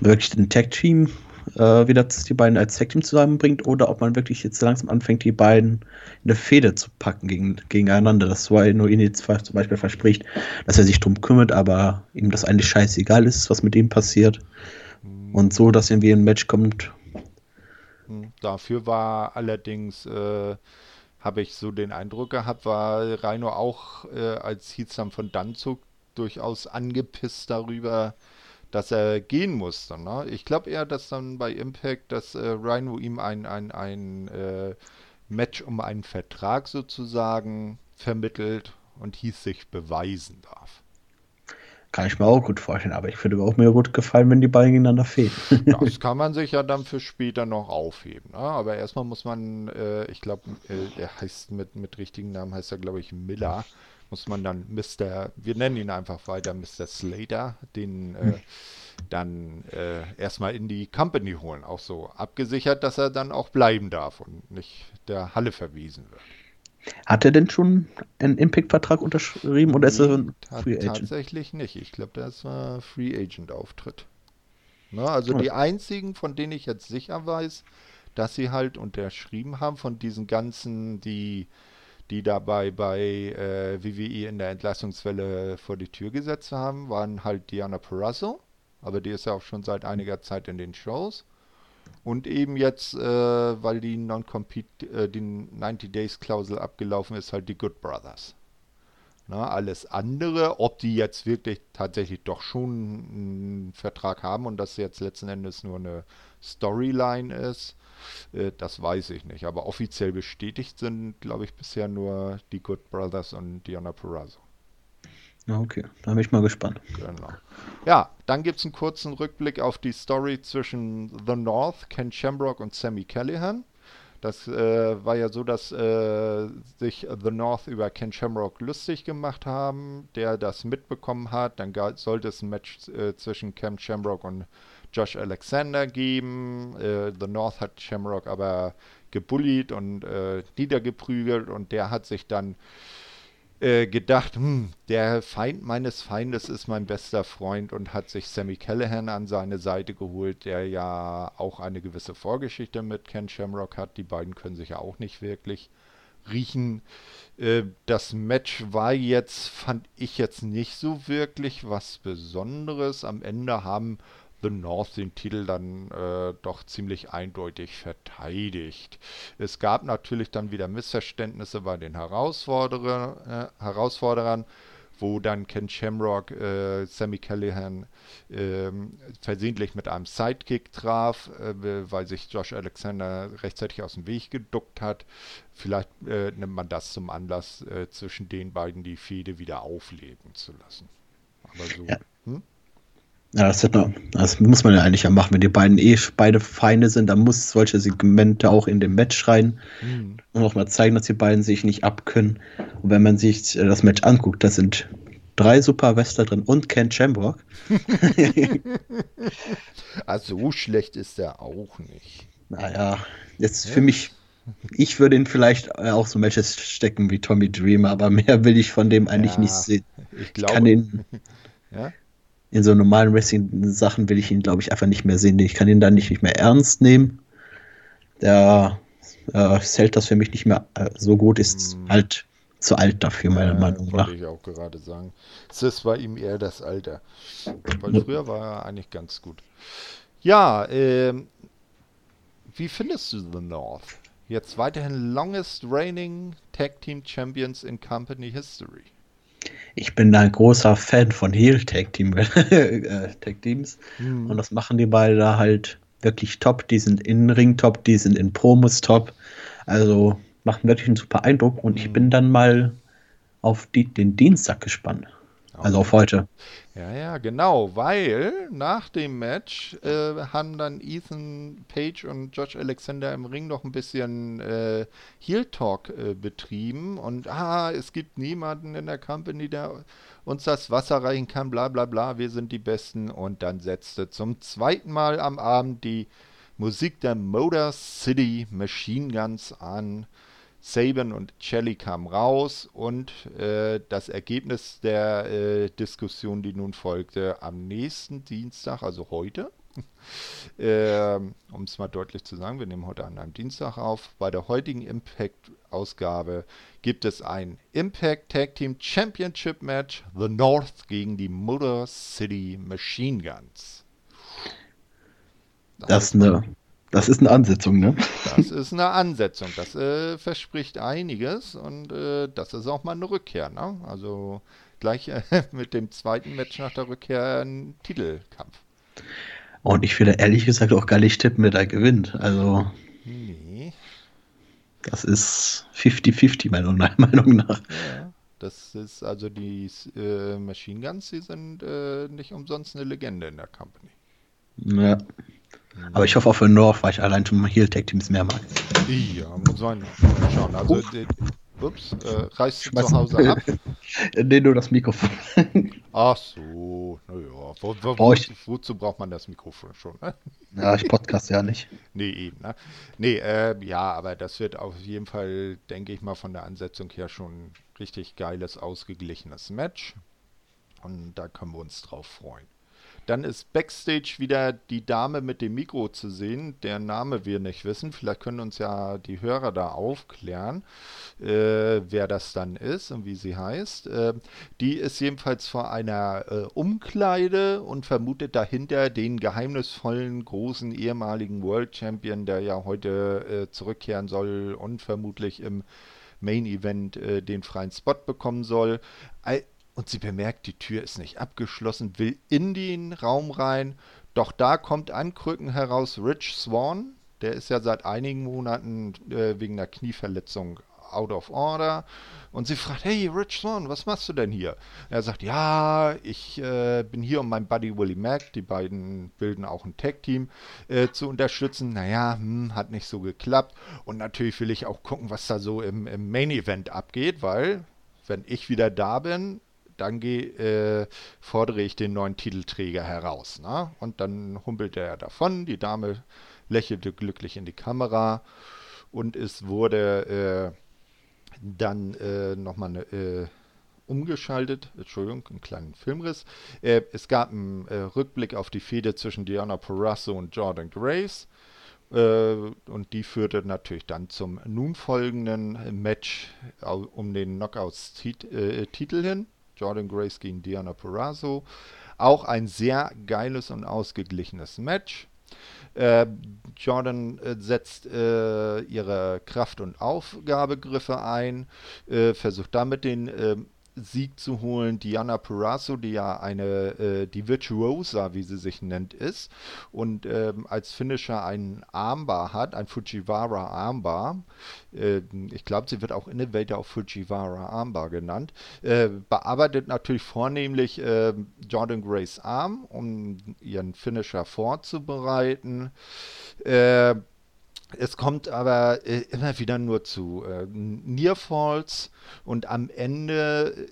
wirklich ein Tag-Team äh, wieder die beiden als Tag-Team zusammenbringt oder ob man wirklich jetzt langsam anfängt, die beiden in eine Fehde zu packen gegen, gegeneinander. Das war nur ihn jetzt zum Beispiel verspricht, dass er sich drum kümmert, aber ihm das eigentlich scheißegal ist, was mit ihm passiert. Und so, dass irgendwie ein Match kommt. Hm, dafür war allerdings, äh, habe ich so den Eindruck gehabt, war Reino auch äh, als Hietzam von Danzug durchaus angepisst darüber, dass er gehen musste. Ne? Ich glaube eher, dass dann bei Impact, dass äh, Rhino ihm ein, ein, ein äh, Match um einen Vertrag sozusagen vermittelt und hieß sich beweisen darf. Kann ich mir auch gut vorstellen, aber ich würde auch mir gut gefallen, wenn die beiden gegeneinander fehlen. das kann man sich ja dann für später noch aufheben. Ne? Aber erstmal muss man, äh, ich glaube, äh, er heißt mit, mit richtigen Namen heißt er, glaube ich, Miller muss man dann Mr., wir nennen ihn einfach weiter Mr. Slater, den äh, dann äh, erstmal in die Company holen. Auch so abgesichert, dass er dann auch bleiben darf und nicht der Halle verwiesen wird. Hat er denn schon einen Impact-Vertrag unterschrieben oder ist er ein Free Agent? Tatsächlich nicht. Ich glaube, das war Free Agent-Auftritt. Ne, also die einzigen, von denen ich jetzt sicher weiß, dass sie halt unterschrieben haben, von diesen ganzen, die die dabei bei äh, WWE in der Entlassungswelle vor die Tür gesetzt haben, waren halt Diana Perazzo, aber die ist ja auch schon seit einiger Zeit in den Shows. Und eben jetzt, äh, weil die Non-Compete, äh, die 90-Days-Klausel abgelaufen ist, halt die Good Brothers. Na, alles andere, ob die jetzt wirklich tatsächlich doch schon einen Vertrag haben und das jetzt letzten Endes nur eine Storyline ist, äh, das weiß ich nicht. Aber offiziell bestätigt sind, glaube ich, bisher nur die Good Brothers und Diana Perazzo. Okay, da bin ich mal gespannt. Genau. Ja, dann gibt es einen kurzen Rückblick auf die Story zwischen The North, Ken Shamrock und Sammy Callahan. Das äh, war ja so, dass äh, sich The North über Ken Shamrock lustig gemacht haben, der das mitbekommen hat. Dann sollte es ein Match äh, zwischen Ken Shamrock und Josh Alexander geben. Äh, The North hat Shamrock aber gebullied und äh, niedergeprügelt und der hat sich dann äh, gedacht, hm, der Feind meines Feindes ist mein bester Freund und hat sich Sammy Callahan an seine Seite geholt, der ja auch eine gewisse Vorgeschichte mit Ken Shamrock hat. Die beiden können sich ja auch nicht wirklich riechen. Äh, das Match war jetzt, fand ich jetzt nicht so wirklich was Besonderes. Am Ende haben The North den Titel dann äh, doch ziemlich eindeutig verteidigt. Es gab natürlich dann wieder Missverständnisse bei den Herausforderer, äh, Herausforderern, wo dann Ken Shamrock äh, Sammy Callahan ähm, versehentlich mit einem Sidekick traf, äh, weil sich Josh Alexander rechtzeitig aus dem Weg geduckt hat. Vielleicht äh, nimmt man das zum Anlass, äh, zwischen den beiden die Fehde wieder aufleben zu lassen. Aber so. Ja. Hm? Ja, das, noch, das, muss man ja eigentlich ja machen. Wenn die beiden eh beide Feinde sind, dann muss solche Segmente auch in dem Match rein mhm. und auch mal zeigen, dass die beiden sich nicht abkönnen. Und wenn man sich äh, das Match anguckt, da sind drei Super Wester drin und Ken Shamrock. also so schlecht ist er auch nicht. Naja, jetzt ja. für mich, ich würde ihn vielleicht äh, auch so Matches stecken wie Tommy Dreamer, aber mehr will ich von dem eigentlich ja, nicht sehen. Ich, glaube, ich kann ihn. Ja? In so normalen Wrestling-Sachen will ich ihn, glaube ich, einfach nicht mehr sehen. Ich kann ihn dann nicht, nicht mehr ernst nehmen. Der äh, zählt das für mich nicht mehr äh, so gut, ist hm. halt zu alt dafür, meiner ja, Meinung nach. Wollte ich auch gerade sagen. Das war ihm eher das Alter. Weil früher war er eigentlich ganz gut. Ja, ähm, wie findest du The North? Jetzt weiterhin longest reigning Tag Team Champions in Company History ich bin da ein großer Fan von Heel Tag, Team, äh, Tag Teams. Mhm. Und das machen die beide da halt wirklich top. Die sind in Ring top, die sind in Promos top. Also machen wirklich einen super Eindruck. Und ich mhm. bin dann mal auf die, den Dienstag gespannt. Also auf heute. Ja, ja, genau, weil nach dem Match äh, haben dann Ethan Page und Josh Alexander im Ring noch ein bisschen äh, Heel Talk äh, betrieben und ah, es gibt niemanden in der Company, der uns das Wasser reichen kann, bla bla bla, wir sind die Besten und dann setzte zum zweiten Mal am Abend die Musik der Motor City Machine Guns an. Saban und Shelley kamen raus und äh, das Ergebnis der äh, Diskussion, die nun folgte, am nächsten Dienstag, also heute, äh, um es mal deutlich zu sagen, wir nehmen heute an einem Dienstag auf, bei der heutigen Impact-Ausgabe gibt es ein Impact Tag Team Championship Match, The North gegen die Motor City Machine Guns. Das, das ist eine das ist eine Ansetzung, ne? Das ist eine Ansetzung. Das äh, verspricht einiges und äh, das ist auch mal eine Rückkehr, ne? Also gleich äh, mit dem zweiten Match nach der Rückkehr ein Titelkampf. Und ich würde ehrlich gesagt auch gar nicht tippen, wer da gewinnt. Also. Nee. Das ist 50-50, meiner Meinung nach. Ja, das ist also die äh, Machine Guns, die sind äh, nicht umsonst eine Legende in der Company. Ja. Aber ich hoffe auch für North, weil ich allein schon Heal Tag Teams mehr mag. Ja, muss man schauen. Also, uh. ups, äh, reißt zu Hause ab? nee, nur das Mikrofon. Ach so, naja. Wo, wo, wo, wozu braucht man das Mikrofon schon? Ne? Ja, ich podcast ja nicht. Nee, eben. Ne? Nee, äh, ja, aber das wird auf jeden Fall, denke ich mal, von der Ansetzung her schon ein richtig geiles, ausgeglichenes Match. Und da können wir uns drauf freuen. Dann ist Backstage wieder die Dame mit dem Mikro zu sehen, deren Name wir nicht wissen. Vielleicht können uns ja die Hörer da aufklären, äh, wer das dann ist und wie sie heißt. Äh, die ist jedenfalls vor einer äh, Umkleide und vermutet dahinter den geheimnisvollen großen ehemaligen World Champion, der ja heute äh, zurückkehren soll und vermutlich im Main Event äh, den freien Spot bekommen soll und sie bemerkt, die Tür ist nicht abgeschlossen, will in den Raum rein. Doch da kommt ankrücken heraus Rich Swan. Der ist ja seit einigen Monaten äh, wegen einer Knieverletzung out of order. Und sie fragt, hey, Rich Swan, was machst du denn hier? Er sagt, ja, ich äh, bin hier, um meinen Buddy Willie Mack, die beiden bilden auch ein Tag-Team, äh, zu unterstützen. Naja, hm, hat nicht so geklappt. Und natürlich will ich auch gucken, was da so im, im Main-Event abgeht, weil, wenn ich wieder da bin, dann geh, äh, fordere ich den neuen Titelträger heraus. Ne? Und dann humpelt er davon, die Dame lächelte glücklich in die Kamera und es wurde äh, dann äh, nochmal äh, umgeschaltet, Entschuldigung, einen kleinen Filmriss. Äh, es gab einen äh, Rückblick auf die Fehde zwischen Diana Porrasso und Jordan Grace. Äh, und die führte natürlich dann zum nun folgenden Match um den Knockouts-Titel hin. Jordan Grace gegen Diana Porrasso. Auch ein sehr geiles und ausgeglichenes Match. Äh, Jordan äh, setzt äh, ihre Kraft- und Aufgabegriffe ein, äh, versucht damit den ähm, Sieg zu holen. Diana Purasso, die ja eine, äh, die Virtuosa, wie sie sich nennt, ist und ähm, als Finisher einen Armbar hat, ein Fujiwara Armbar. Äh, ich glaube, sie wird auch Innovator auf Fujiwara Armbar genannt. Äh, bearbeitet natürlich vornehmlich ähm, Jordan Grace Arm, um ihren Finisher vorzubereiten. Äh, es kommt aber äh, immer wieder nur zu äh, Nearfalls und am Ende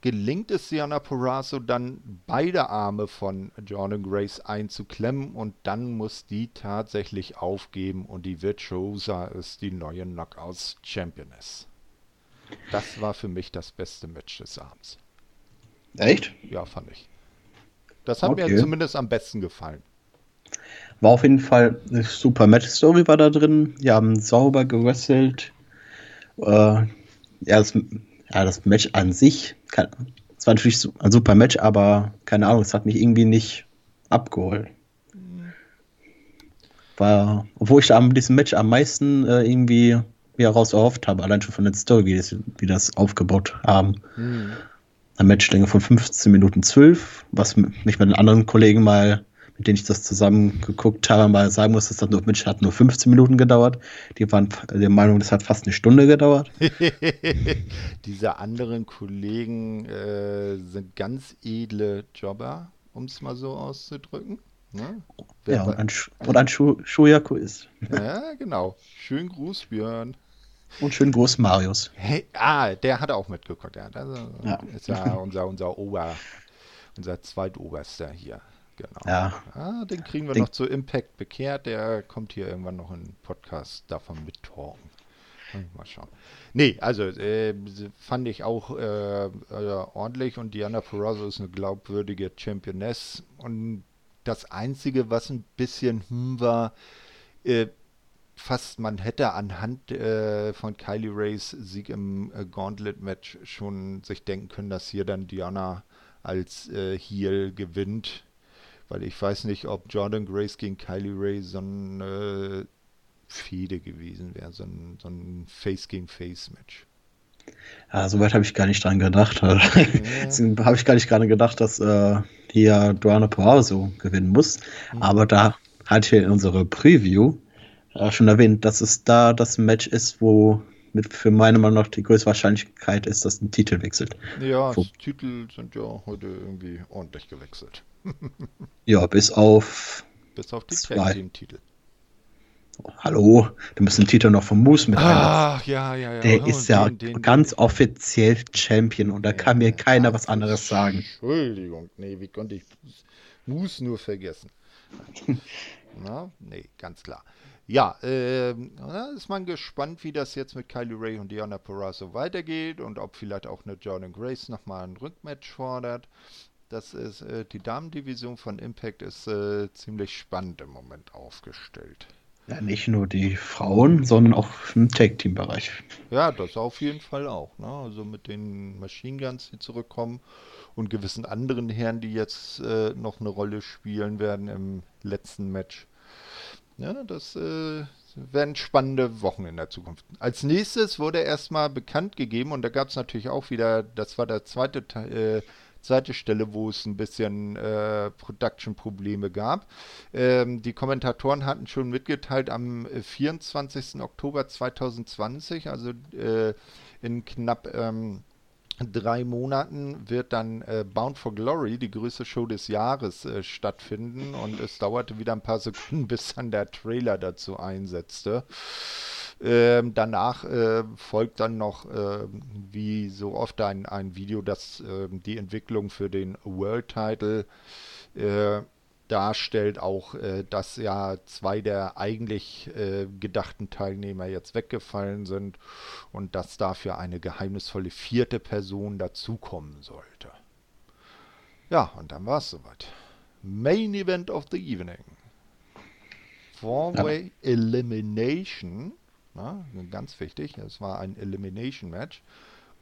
gelingt es Sienna Porraso dann beide Arme von Jordan Grace einzuklemmen und dann muss die tatsächlich aufgeben und die Virtuosa ist die neue Knockouts Championess. Das war für mich das beste Match des Abends. Echt? Ja, fand ich. Das hat Okay. mir zumindest am besten gefallen. War auf jeden Fall eine super Match-Story war da drin. Die haben sauber gewrestelt. Äh, ja, das, ja, das Match an sich, es war natürlich ein super Match, aber keine Ahnung, es hat mich irgendwie nicht abgeholt. War, obwohl ich da an diesem Match am meisten äh, irgendwie mir raus erhofft habe, allein schon von der Story, wie das, wie das aufgebaut haben. Hm. Eine Matchlänge von 15 Minuten 12, was mich mit den anderen Kollegen mal, mit denen ich das zusammen geguckt habe, mal sagen muss, das hat nur, hat nur 15 Minuten gedauert. Die waren der Meinung, das hat fast eine Stunde gedauert. Diese anderen Kollegen äh, sind ganz edle Jobber, um es mal so auszudrücken. Ne? Ja, und ein, Sch- und ein Shu Shuyaku ist. ja, genau. Schönen Gruß, Björn. Und schön groß Marius. Hey, ah, der hat auch mitgeguckt. Ja, das Ja. ist ja unser, unser Ober, unser Zweitoberster hier. Genau. Ja. Ah, den kriegen wir Den- noch zu Impact bekehrt. Der kommt hier irgendwann noch in den Podcast davon mittalken. Hm, Mal schauen. Nee, also äh, fand ich auch äh, äh, ordentlich und Diana Purrazzo ist eine glaubwürdige Championess. Und das Einzige, was ein bisschen hm war, äh, fast man hätte anhand äh, von Kylie Rays Sieg im äh, Gauntlet-Match schon sich denken können, dass hier dann Diana als äh, Heel gewinnt. Weil ich weiß nicht, ob Jordan Grace gegen Kylie Ray so eine Fehde gewesen wäre, so ein, so ein Face gegen Face Match. Ja, soweit habe ich gar nicht dran gedacht. Deswegen habe ich gar nicht gerade gedacht, dass äh, hier Duana Poirso gewinnen muss. Mhm. Aber da hatte ich in unserer Preview äh, schon erwähnt, dass es da das Match ist, wo mit für meine Meinung nach die größte Wahrscheinlichkeit ist, dass ein Titel wechselt. Ja, die Titel sind ja heute irgendwie ordentlich gewechselt. Ja, bis auf. Bis auf die Zwei. Tag Titel. Hallo, da müssen Titel noch vom Moose mit. Ach, ja, ja, ja. Der Oh, ist ja den- den- ganz den- offiziell Champion und da kann mir Ja, keiner was anderes sagen. Entschuldigung, nee, wie konnte ich Mus nur vergessen? Na, nee, ganz klar. Ja, na, ist man gespannt, wie das jetzt mit Kylie Ray und Diana Purrazzo weitergeht und ob vielleicht auch eine Jordan Grace nochmal ein Rückmatch fordert. Das ist, äh, die Damendivision von Impact ist äh, ziemlich spannend im Moment aufgestellt. Ja, nicht nur die Frauen, sondern auch im Tag-Team-Bereich. Ja, das auf jeden Fall auch. Ne? Also mit den Machine Guns, die zurückkommen und gewissen anderen Herren, die jetzt äh, noch eine Rolle spielen werden im letzten Match. Ja, das äh, werden spannende Wochen in der Zukunft. Als nächstes wurde erstmal bekannt gegeben und da gab es natürlich auch wieder, das war der zweite Te äh, zweite Stelle, wo es ein bisschen äh, Production-Probleme gab. Ähm, die Kommentatoren hatten schon mitgeteilt, am 24. Oktober 2020, also äh, in knapp ähm, drei Monaten wird dann äh, Bound for Glory, die größte Show des Jahres, äh, stattfinden. Und es dauerte wieder ein paar Sekunden, bis dann der Trailer dazu einsetzte. Ähm, danach äh, folgt dann noch, äh, wie so oft, ein, ein Video, das äh, die Entwicklung für den World Title äh, darstellt, auch äh, dass ja zwei der eigentlich äh, gedachten Teilnehmer jetzt weggefallen sind und dass dafür eine geheimnisvolle vierte Person dazukommen sollte. Ja, und dann war es soweit. Main Event of the Evening. Four-Way ja. Elimination na, ganz wichtig, es war ein Elimination Match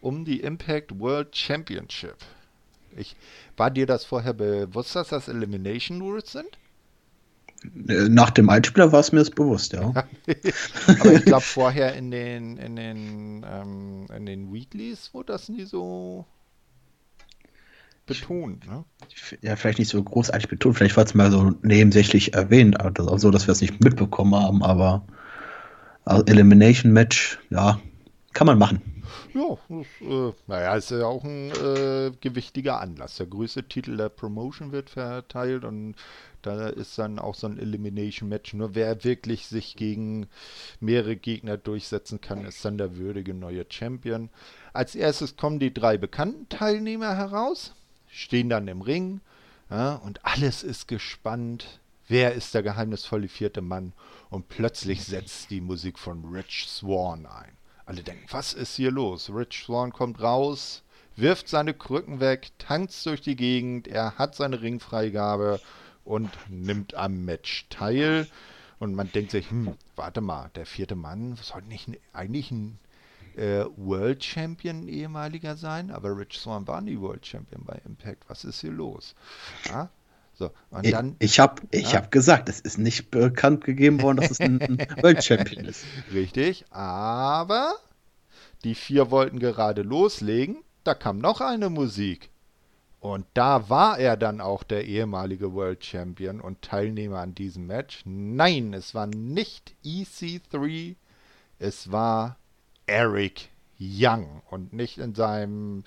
um die Impact World Championship. Ich, war dir das vorher bewusst, dass das Elimination Rules sind? Äh, nach dem Einspieler war es mir das bewusst, ja. Aber ich glaube vorher in den in den ähm, in den Weeklies wurde das nie so betont, ne? Ja, vielleicht nicht so großartig betont, vielleicht war es mal so nebensächlich erwähnt, also so, dass wir es nicht mitbekommen haben, aber also Elimination Match, ja, kann man machen. Ja, äh, naja, ist ja auch ein äh, gewichtiger Anlass. Der größte Titel der Promotion wird verteilt und da ist dann auch so ein Elimination Match. Nur wer wirklich sich gegen mehrere Gegner durchsetzen kann, ist dann der würdige neue Champion. Als erstes kommen die drei bekannten Teilnehmer heraus, stehen dann im Ring ja, und alles ist gespannt. Wer ist der geheimnisvolle vierte Mann? Und plötzlich setzt die Musik von Rich Swan ein. Alle denken, was ist hier los? Rich Swan kommt raus, wirft seine Krücken weg, tanzt durch die Gegend, er hat seine Ringfreigabe und nimmt am Match teil. Und man denkt sich, hm, warte mal, der vierte Mann sollte nicht eigentlich ein äh, World Champion ehemaliger sein, aber Rich Swan war nie World Champion bei Impact. Was ist hier los? Ja? So, und dann, ich habe ich ja? hab gesagt, es ist nicht bekannt gegeben worden, dass es ein, ein World Champion ist. Richtig, aber die vier wollten gerade loslegen, da kam noch eine Musik. Und da war er dann auch der ehemalige World Champion und Teilnehmer an diesem Match. Nein, es war nicht EC3, es war Eric Young und nicht in seinem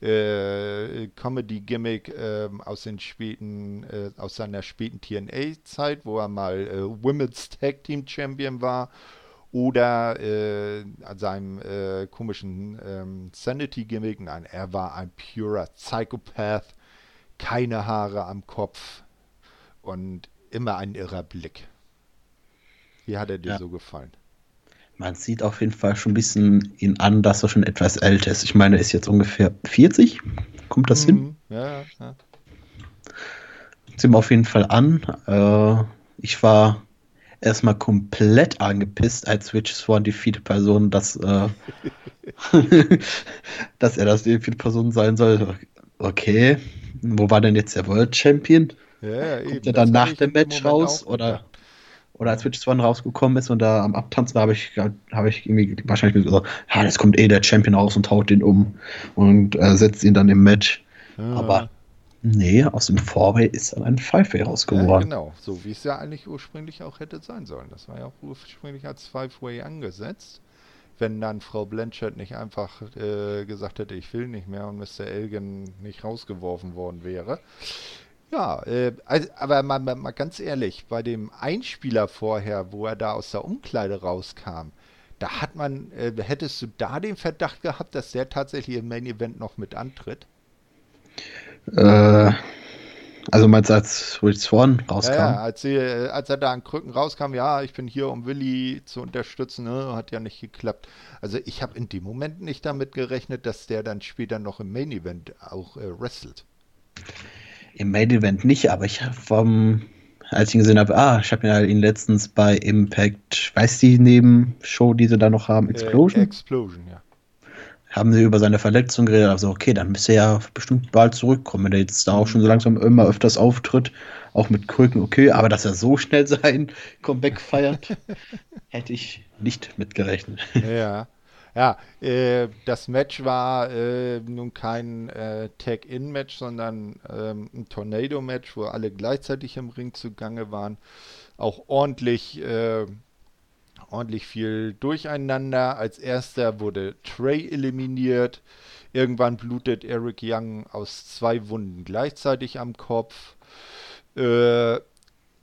äh, Comedy-Gimmick äh, aus den späten, äh, aus seiner späten TNA-Zeit, wo er mal äh, Women's Tag Team Champion war, oder äh, an seinem äh, komischen ähm, Sanity-Gimmick. Nein, er war ein purer Psychopath, keine Haare am Kopf und immer ein irrer Blick. Wie hat er dir ja. so gefallen? Man sieht auf jeden Fall schon ein bisschen ihn an, dass er schon etwas älter ist. Ich meine, er ist jetzt ungefähr 40. Kommt das mhm. hin? Ja, ja. Sieht mir auf jeden Fall an. Äh, ich war erstmal komplett angepisst, als Switch Swan die vierte Person, dass, äh, dass er das die vierte Person sein soll. Okay, wo war denn jetzt der World Champion? Ja, Kommt er dann nach dem Match raus? Oder? Oder als Switch One rausgekommen ist und da am Abtanzen habe ich, hab ich irgendwie wahrscheinlich gesagt, ja, jetzt kommt eh der Champion raus und haut den um und äh, setzt ihn dann im Match. Ja. Aber nee, aus dem Four-Way ist dann ein Five-Way rausgeworden. Ja, genau, so wie es ja eigentlich ursprünglich auch hätte sein sollen. Das war ja auch ursprünglich als Five-Way angesetzt. Wenn dann Frau Blanchard nicht einfach äh, gesagt hätte, ich will nicht mehr und Mr. Elgin nicht rausgeworfen worden wäre. Ja, äh, also, aber mal, mal, ganz ehrlich, bei dem Einspieler vorher, wo er da aus der Umkleide rauskam, da hat man, äh, hättest du da den Verdacht gehabt, dass der tatsächlich im Main Event noch mit antritt? Äh, also meinst du, als Rich Swan rauskam? Ja, ja als, sie, äh, als, er da an Krücken rauskam, ja, ich bin hier, um Willi zu unterstützen, ne, hat ja nicht geklappt. Also ich habe in dem Moment nicht damit gerechnet, dass der dann später noch im Main Event auch äh, wrestelt. Im Main Event nicht, aber ich habe vom, als ich ihn gesehen habe, ah, ich habe ja ihn letztens bei Impact, weiß die Nebenshow, die sie da noch haben, Explosion? Äh, Explosion, ja. Haben sie über seine Verletzung geredet, also okay, dann müsste er ja bestimmt bald zurückkommen, wenn er jetzt da auch schon so langsam immer öfters auftritt, auch mit Krücken, okay, aber dass er so schnell sein Comeback feiert, hätte ich nicht mitgerechnet. Ja. Ja, äh, das Match war äh, nun kein äh, Tag-In-Match, sondern ähm, ein Tornado-Match, wo alle gleichzeitig im Ring zugange waren. Auch ordentlich, äh, ordentlich viel Durcheinander. Als erster wurde Trey eliminiert. Irgendwann blutet Eric Young aus zwei Wunden gleichzeitig am Kopf. Äh,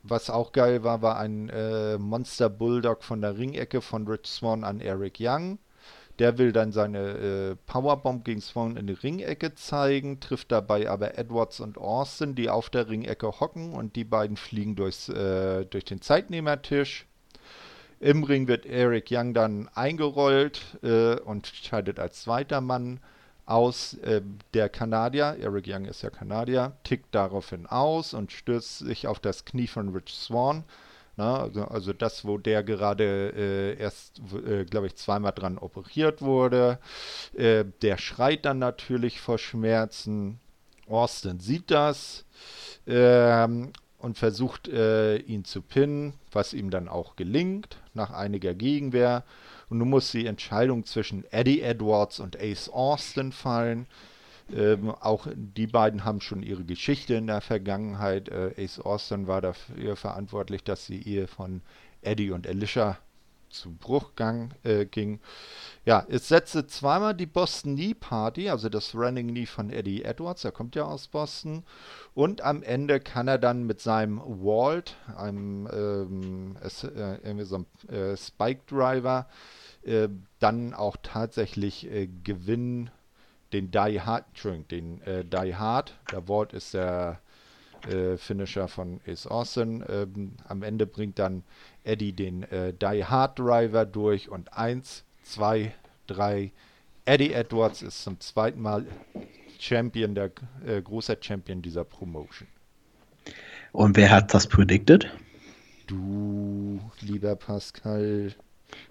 was auch geil war, war ein äh, Monster Bulldog von der Ringecke von Rich Swan an Eric Young. Der will dann seine äh, Powerbomb gegen Swan in die Ringecke zeigen, trifft dabei aber Edwards und Austin, die auf der Ringecke hocken und die beiden fliegen durchs, äh, durch den Zeitnehmertisch. Im Ring wird Eric Young dann eingerollt äh, und scheidet als zweiter Mann aus. Äh, der Kanadier, Eric Young ist ja Kanadier, tickt daraufhin aus und stürzt sich auf das Knie von Rich Swan. Na, also, also, das, wo der gerade äh, erst, äh, glaube ich, zweimal dran operiert wurde. Äh, der schreit dann natürlich vor Schmerzen. Austin sieht das ähm, und versucht äh, ihn zu pinnen, was ihm dann auch gelingt nach einiger Gegenwehr. Und nun muss die Entscheidung zwischen Eddie Edwards und Ace Austin fallen. Ähm, auch die beiden haben schon ihre Geschichte in der Vergangenheit. Äh, Ace Austin war dafür verantwortlich, dass die Ehe von Eddie und Alicia zu Bruchgang äh, ging. Ja, es setzte zweimal die Boston Knee Party, also das Running Knee von Eddie Edwards, er kommt ja aus Boston. Und am Ende kann er dann mit seinem Walt, einem ähm, äh, irgendwie so einem äh, Spike Driver, äh, dann auch tatsächlich äh, gewinnen den Die Hard, den äh, Die Hard. Der Walt ist der äh, Finisher von Ace Austin. Ähm, am Ende bringt dann Eddie den äh, Die Hard Driver durch und 1, 2, 3. Eddie Edwards ist zum zweiten Mal Champion, der äh, großer Champion dieser Promotion. Und wer hat das predicted? Du, lieber Pascal.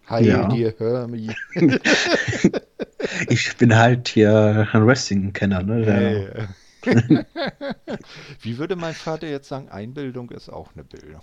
Heil ja. dir, Hermie. ich bin halt hier ein Wrestling-Kenner, ne? Hey. Wie würde mein Vater jetzt sagen, Einbildung ist auch eine Bildung.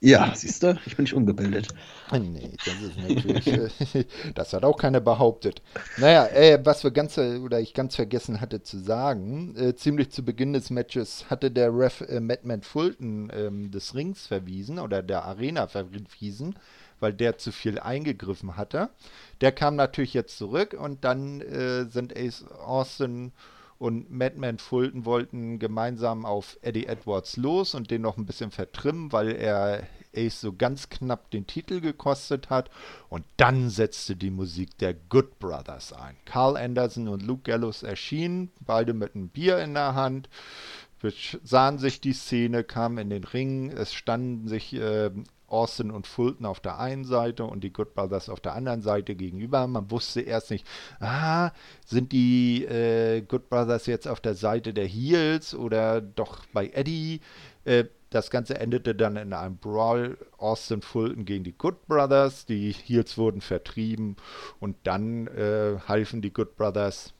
Ja, siehst du, ich bin nicht ungebildet. Nee, das ist natürlich, das hat auch keiner behauptet. Naja, äh, was wir ganz, oder ich ganz vergessen hatte zu sagen, äh, ziemlich zu Beginn des Matches hatte der Ref äh, Madman Fulton ähm, des Rings verwiesen oder der Arena verwiesen, weil der zu viel eingegriffen hatte. Der kam natürlich jetzt zurück und dann äh, sind Ace Austin und Madman Fulton wollten gemeinsam auf Eddie Edwards los und den noch ein bisschen vertrimmen, weil er Ace so ganz knapp den Titel gekostet hat. Und dann setzte die Musik der Good Brothers ein. Carl Anderson und Luke Gallows erschienen, beide mit einem Bier in der Hand. Sahen sich die Szene, kamen in den Ring, es standen sich äh, Austin und Fulton auf der einen Seite und die Good Brothers auf der anderen Seite gegenüber. Man wusste erst nicht, ah, sind die äh, Good Brothers jetzt auf der Seite der Heels oder doch bei Eddie? Äh, das Ganze endete dann in einem Brawl Austin Fulton gegen die Good Brothers. Die Heels wurden vertrieben und dann äh, halfen die Good Brothers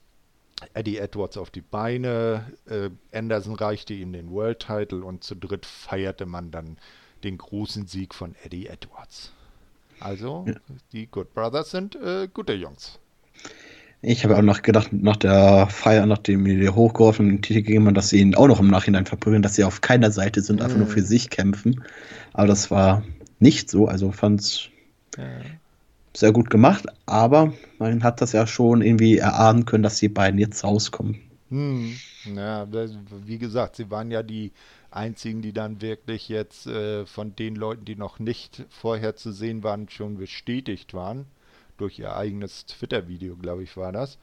Eddie Edwards auf die Beine. Äh, Anderson reichte ihm den World Title und zu dritt feierte man dann den großen Sieg von Eddie Edwards. Also, ja. die Good Brothers sind äh, gute Jungs. Ich habe auch noch gedacht, nach der Feier, nachdem die hochgeworfen den Titel gegeben haben, dass sie ihn auch noch im Nachhinein verprügeln, dass sie auf keiner Seite sind, einfach nur für sich kämpfen. Aber das war nicht so. Also fand es ja. sehr gut gemacht. Aber man hat das ja schon irgendwie erahnen können, dass die beiden jetzt rauskommen. Hm. Ja, wie gesagt, sie waren ja die einzigen, die dann wirklich jetzt äh, von den Leuten, die noch nicht vorher zu sehen waren, schon bestätigt waren. Durch ihr eigenes Twitter-Video, glaube ich, war das.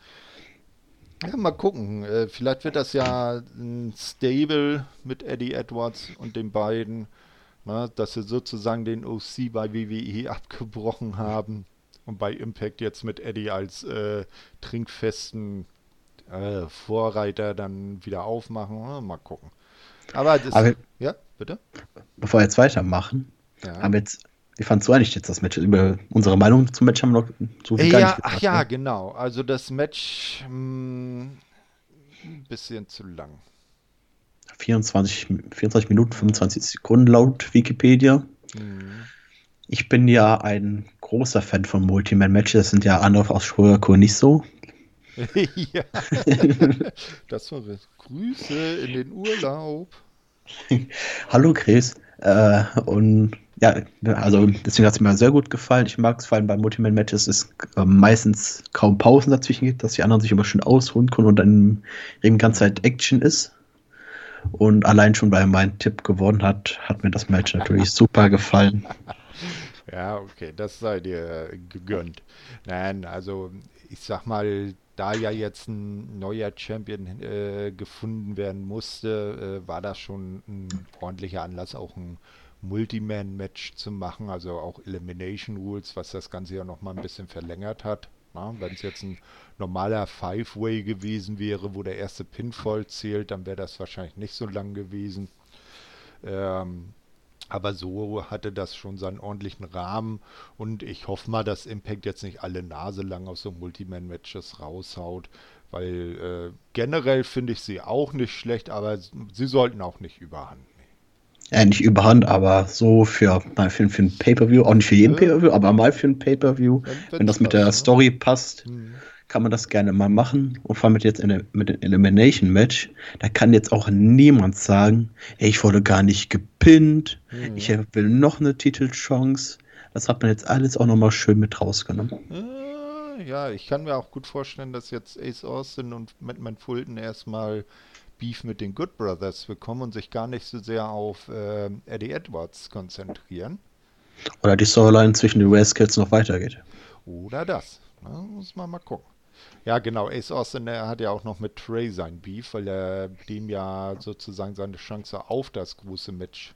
Ja, mal gucken. Äh, vielleicht wird das ja ein Stable mit Eddie Edwards und den beiden, na, ne, dass sie sozusagen den OC bei WWE abgebrochen haben und bei Impact jetzt mit Eddie als äh, trinkfesten äh, Vorreiter dann wieder aufmachen. Mal gucken. Aber das. Aber, ja, bitte? Bevor wir jetzt weitermachen, ja. haben wir jetzt. Wie fandst du eigentlich jetzt das Match? Über unsere Meinung zum Match haben wir noch so viel ja, gesagt, Ach ja, ne? genau. Also das Match mh, hm, ein bisschen zu lang. 24, 24 Minuten, 25 Sekunden laut Wikipedia. Mhm. Ich bin ja ein großer Fan von Multiman-Matches. Das sind ja andere aus Shurako nicht so. ja. das war es. Grüße in den Urlaub. Hallo Chris. Äh, und ja, also deswegen hat es mir sehr gut gefallen. Ich mag es vor allem bei Multiman-Matches, es äh, meistens kaum Pausen dazwischen gibt, dass die anderen sich immer schön ausruhen können und dann eben ganze Zeit Action ist. Und allein schon, weil mein Tipp gewonnen hat, hat mir das Match natürlich super gefallen. Ja, okay, das sei dir gegönnt. Nein, also ich sag mal, da ja jetzt ein neuer Champion äh, gefunden werden musste, äh, war das schon ein ordentlicher Anlass, auch ein Multiman-Match zu machen, also auch Elimination Rules, was das Ganze ja nochmal ein bisschen verlängert hat. Wenn es jetzt ein normaler Five-Way gewesen wäre, wo der erste Pinfall zählt, dann wäre das wahrscheinlich nicht so lang gewesen. Ähm, aber so hatte das schon seinen ordentlichen Rahmen und ich hoffe mal, dass Impact jetzt nicht alle Nase lang aus so Multiman-Matches raushaut, weil äh, generell finde ich sie auch nicht schlecht, aber sie sollten auch nicht überhand ja, nicht überhand, aber so für, mal für, für ein Pay-Per-View, auch nicht für jeden ja. Pay-Per-View, aber mal für ein Pay-Per-View, wenn das mit der ne? Story passt, mhm. Kann man das gerne mal machen. Und vor allem mit jetzt in der, mit dem Elimination-Match, da kann jetzt auch niemand sagen, ey, ich wurde gar nicht gepinnt, mhm. ich will noch eine Titelchance. Das hat man jetzt alles auch nochmal schön mit rausgenommen. Ja, ich kann mir auch gut vorstellen, dass jetzt Ace Austin und Matt Fulton erstmal Beef mit den Good Brothers bekommen und sich gar nicht so sehr auf äh, Eddie Edwards konzentrieren. Oder die Storyline zwischen den Rascals noch weitergeht. Oder das. Na, muss man mal gucken. Ja, genau. Ace Austin, der hat ja auch noch mit Trey sein Beef, weil er dem ja sozusagen seine Chance auf das große Match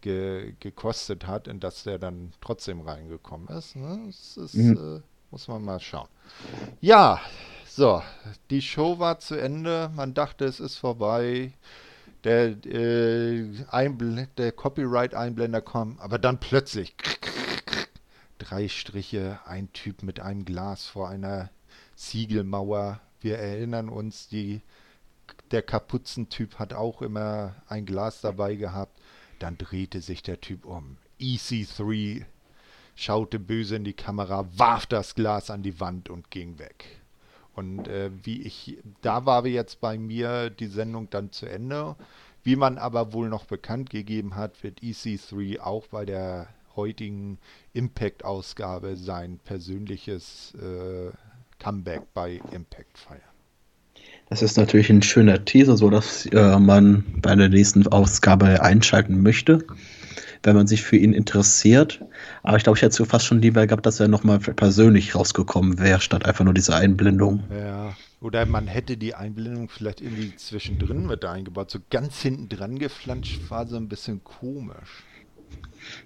ge gekostet hat, in das der dann trotzdem reingekommen ist. Ne? Das ist, mhm. äh, muss man mal schauen. Ja, so, die Show war zu Ende. Man dachte, es ist vorbei. Der, äh, der Copyright-Einblender kam, aber dann plötzlich drei Striche, ein Typ mit einem Glas vor einer Ziegelmauer. Wir erinnern uns, die, der Kapuzentyp hat auch immer ein Glas dabei gehabt. Dann drehte sich der Typ um. EC3 schaute böse in die Kamera, warf das Glas an die Wand und ging weg. Und äh, wie ich, da war jetzt bei mir die Sendung dann zu Ende. Wie man aber wohl noch bekannt gegeben hat, wird EC3 auch bei der heutigen Impact-Ausgabe sein persönliches äh, Comeback bei Impact feiern. Das ist natürlich ein schöner Teaser, so dass äh, man bei der nächsten Ausgabe einschalten möchte wenn man sich für ihn interessiert. Aber ich glaube, ich hätte so fast schon lieber gehabt, dass er nochmal persönlich rausgekommen wäre, statt einfach nur diese Einblendung. Ja, oder man hätte die Einblendung vielleicht irgendwie zwischendrin mit eingebaut. So ganz hinten dran geflanscht war so ein bisschen komisch.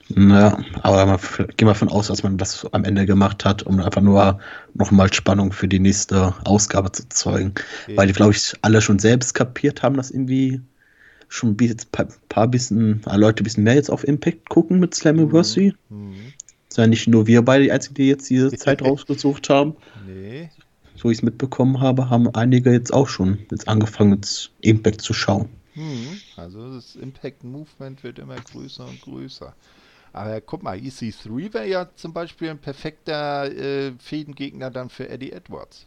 Ja, aber man, gehen wir davon aus, dass man das am Ende gemacht hat, um einfach nur nochmal Spannung für die nächste Ausgabe zu zeugen. Okay. Weil die, glaube ich, alle schon selbst kapiert haben, dass irgendwie schon ein paar, paar bisschen, äh, Leute ein bisschen mehr jetzt auf Impact gucken mit Slammiversary. Mhm. mhm. Ist ja nicht nur wir beide die Einzigen, die jetzt diese Zeit rausgesucht haben. Nee. So wie ich es mitbekommen habe, haben einige jetzt auch schon jetzt angefangen, jetzt Impact zu schauen. Mhm. Also das Impact Movement wird immer größer und größer. Aber guck mal, EC3 wäre ja zum Beispiel ein perfekter äh, Fädengegner dann für Eddie Edwards.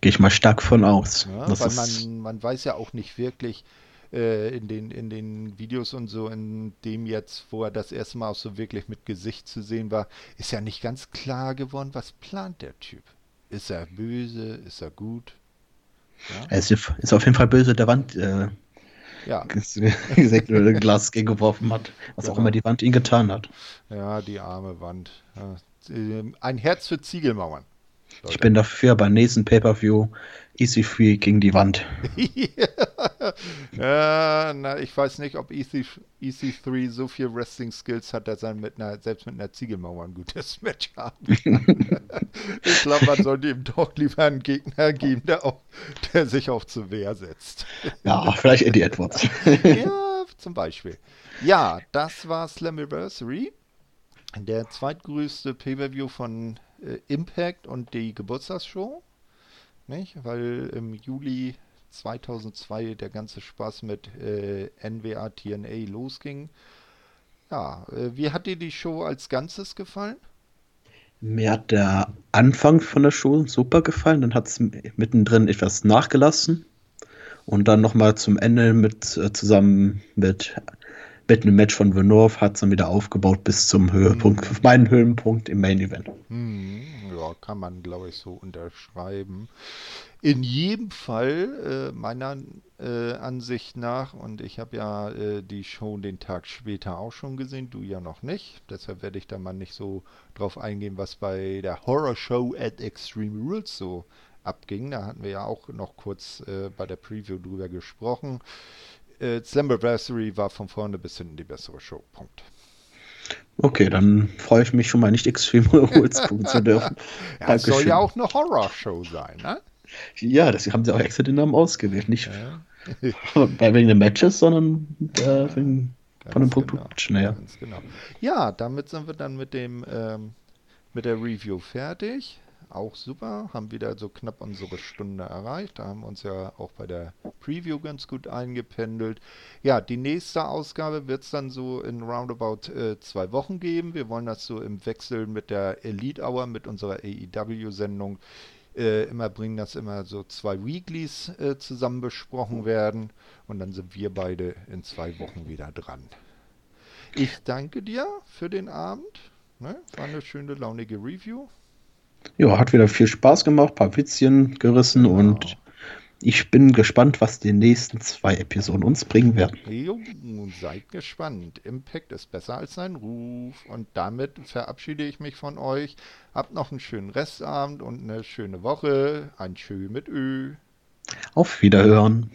Gehe ich mal stark von aus. Ja, weil man, man weiß ja auch nicht wirklich, äh, in, den, in den Videos und so, in dem jetzt, wo er das erste Mal auch so wirklich mit Gesicht zu sehen war, ist ja nicht ganz klar geworden, was plant der Typ. Ist er böse? Ist er gut? Ja? Er ist, ist auf jeden Fall böse der Wand. Äh, ja. gesagt oder Glas gegengeworfen hat, was genau. auch immer die Wand ihn getan hat. Ja, die arme Wand. Ja. Ein Herz für Ziegelmauern. Leute. Ich bin dafür beim nächsten Pay-Per-View Easy Free gegen die Wand. ja, na, ich weiß nicht, ob Easy, Easy 3 so viel Wrestling Skills hat, dass er mit einer, selbst mit einer Ziegelmauer ein gutes Match haben ich glaube, man sollte ihm doch lieber einen Gegner geben, der, auch, der sich auch zur Wehr setzt. ja, vielleicht Eddie Edwards. ja, zum Beispiel. Ja, das war Slammiversary. Der zweitgrößte Pay-Per-View von äh, Impact und die Geburtstagsshow. Nicht? Weil im Juli 2002 der ganze Spaß mit äh, NWA TNA losging. Ja, äh, wie hat dir die Show als Ganzes gefallen? Mir hat der Anfang von der Show super gefallen, dann hat es mittendrin etwas nachgelassen und dann nochmal zum Ende mit äh, zusammen mit, mit einem Match von Venov hat es dann wieder aufgebaut bis zum Höhepunkt, mhm. meinen Höhepunkt im Main Event. Mhm. Ja, kann man glaube ich so unterschreiben. In jedem Fall, äh, meiner äh, Ansicht nach, und ich habe ja äh, die Show den Tag später auch schon gesehen, du ja noch nicht. Deshalb werde ich da mal nicht so drauf eingehen, was bei der Horror Show at Extreme Rules so abging. Da hatten wir ja auch noch kurz äh, bei der Preview drüber gesprochen. Äh, Slammiversary war von vorne bis hinten die bessere Show. Punkt. Okay, dann freue ich mich schon mal nicht Extreme Rules gucken zu dürfen. ja, es soll ja auch eine Horror-Show sein, ne? Ja, das haben sie auch extra den Namen ausgewählt. Nicht ja. wegen den Matches, sondern äh, wegen, von dem genau. Production her. Genau. Ja, damit sind wir dann mit dem ähm, mit der Review fertig. Auch super. Haben wieder so knapp unsere Stunde erreicht. Da haben wir uns ja auch bei der Preview ganz gut eingependelt. Ja, die nächste Ausgabe wird es dann so in roundabout äh, zwei Wochen geben. Wir wollen das so im Wechsel mit der Elite Hour, mit unserer AEW-Sendung äh, immer bringen, dass immer so zwei Weeklies äh, zusammen besprochen werden. Und dann sind wir beide in zwei Wochen wieder dran. Ich danke dir für den Abend. Ne? War eine schöne, launige Review ja, hat wieder viel Spaß gemacht, paar Witzchen gerissen und ich bin gespannt, was die nächsten zwei Episoden uns bringen werden. Jo, seid gespannt. Impact ist besser als sein Ruf und damit verabschiede ich mich von euch. Habt noch einen schönen Restabend und eine schöne Woche. Ein Tschö mit Ö. Auf Wiederhören.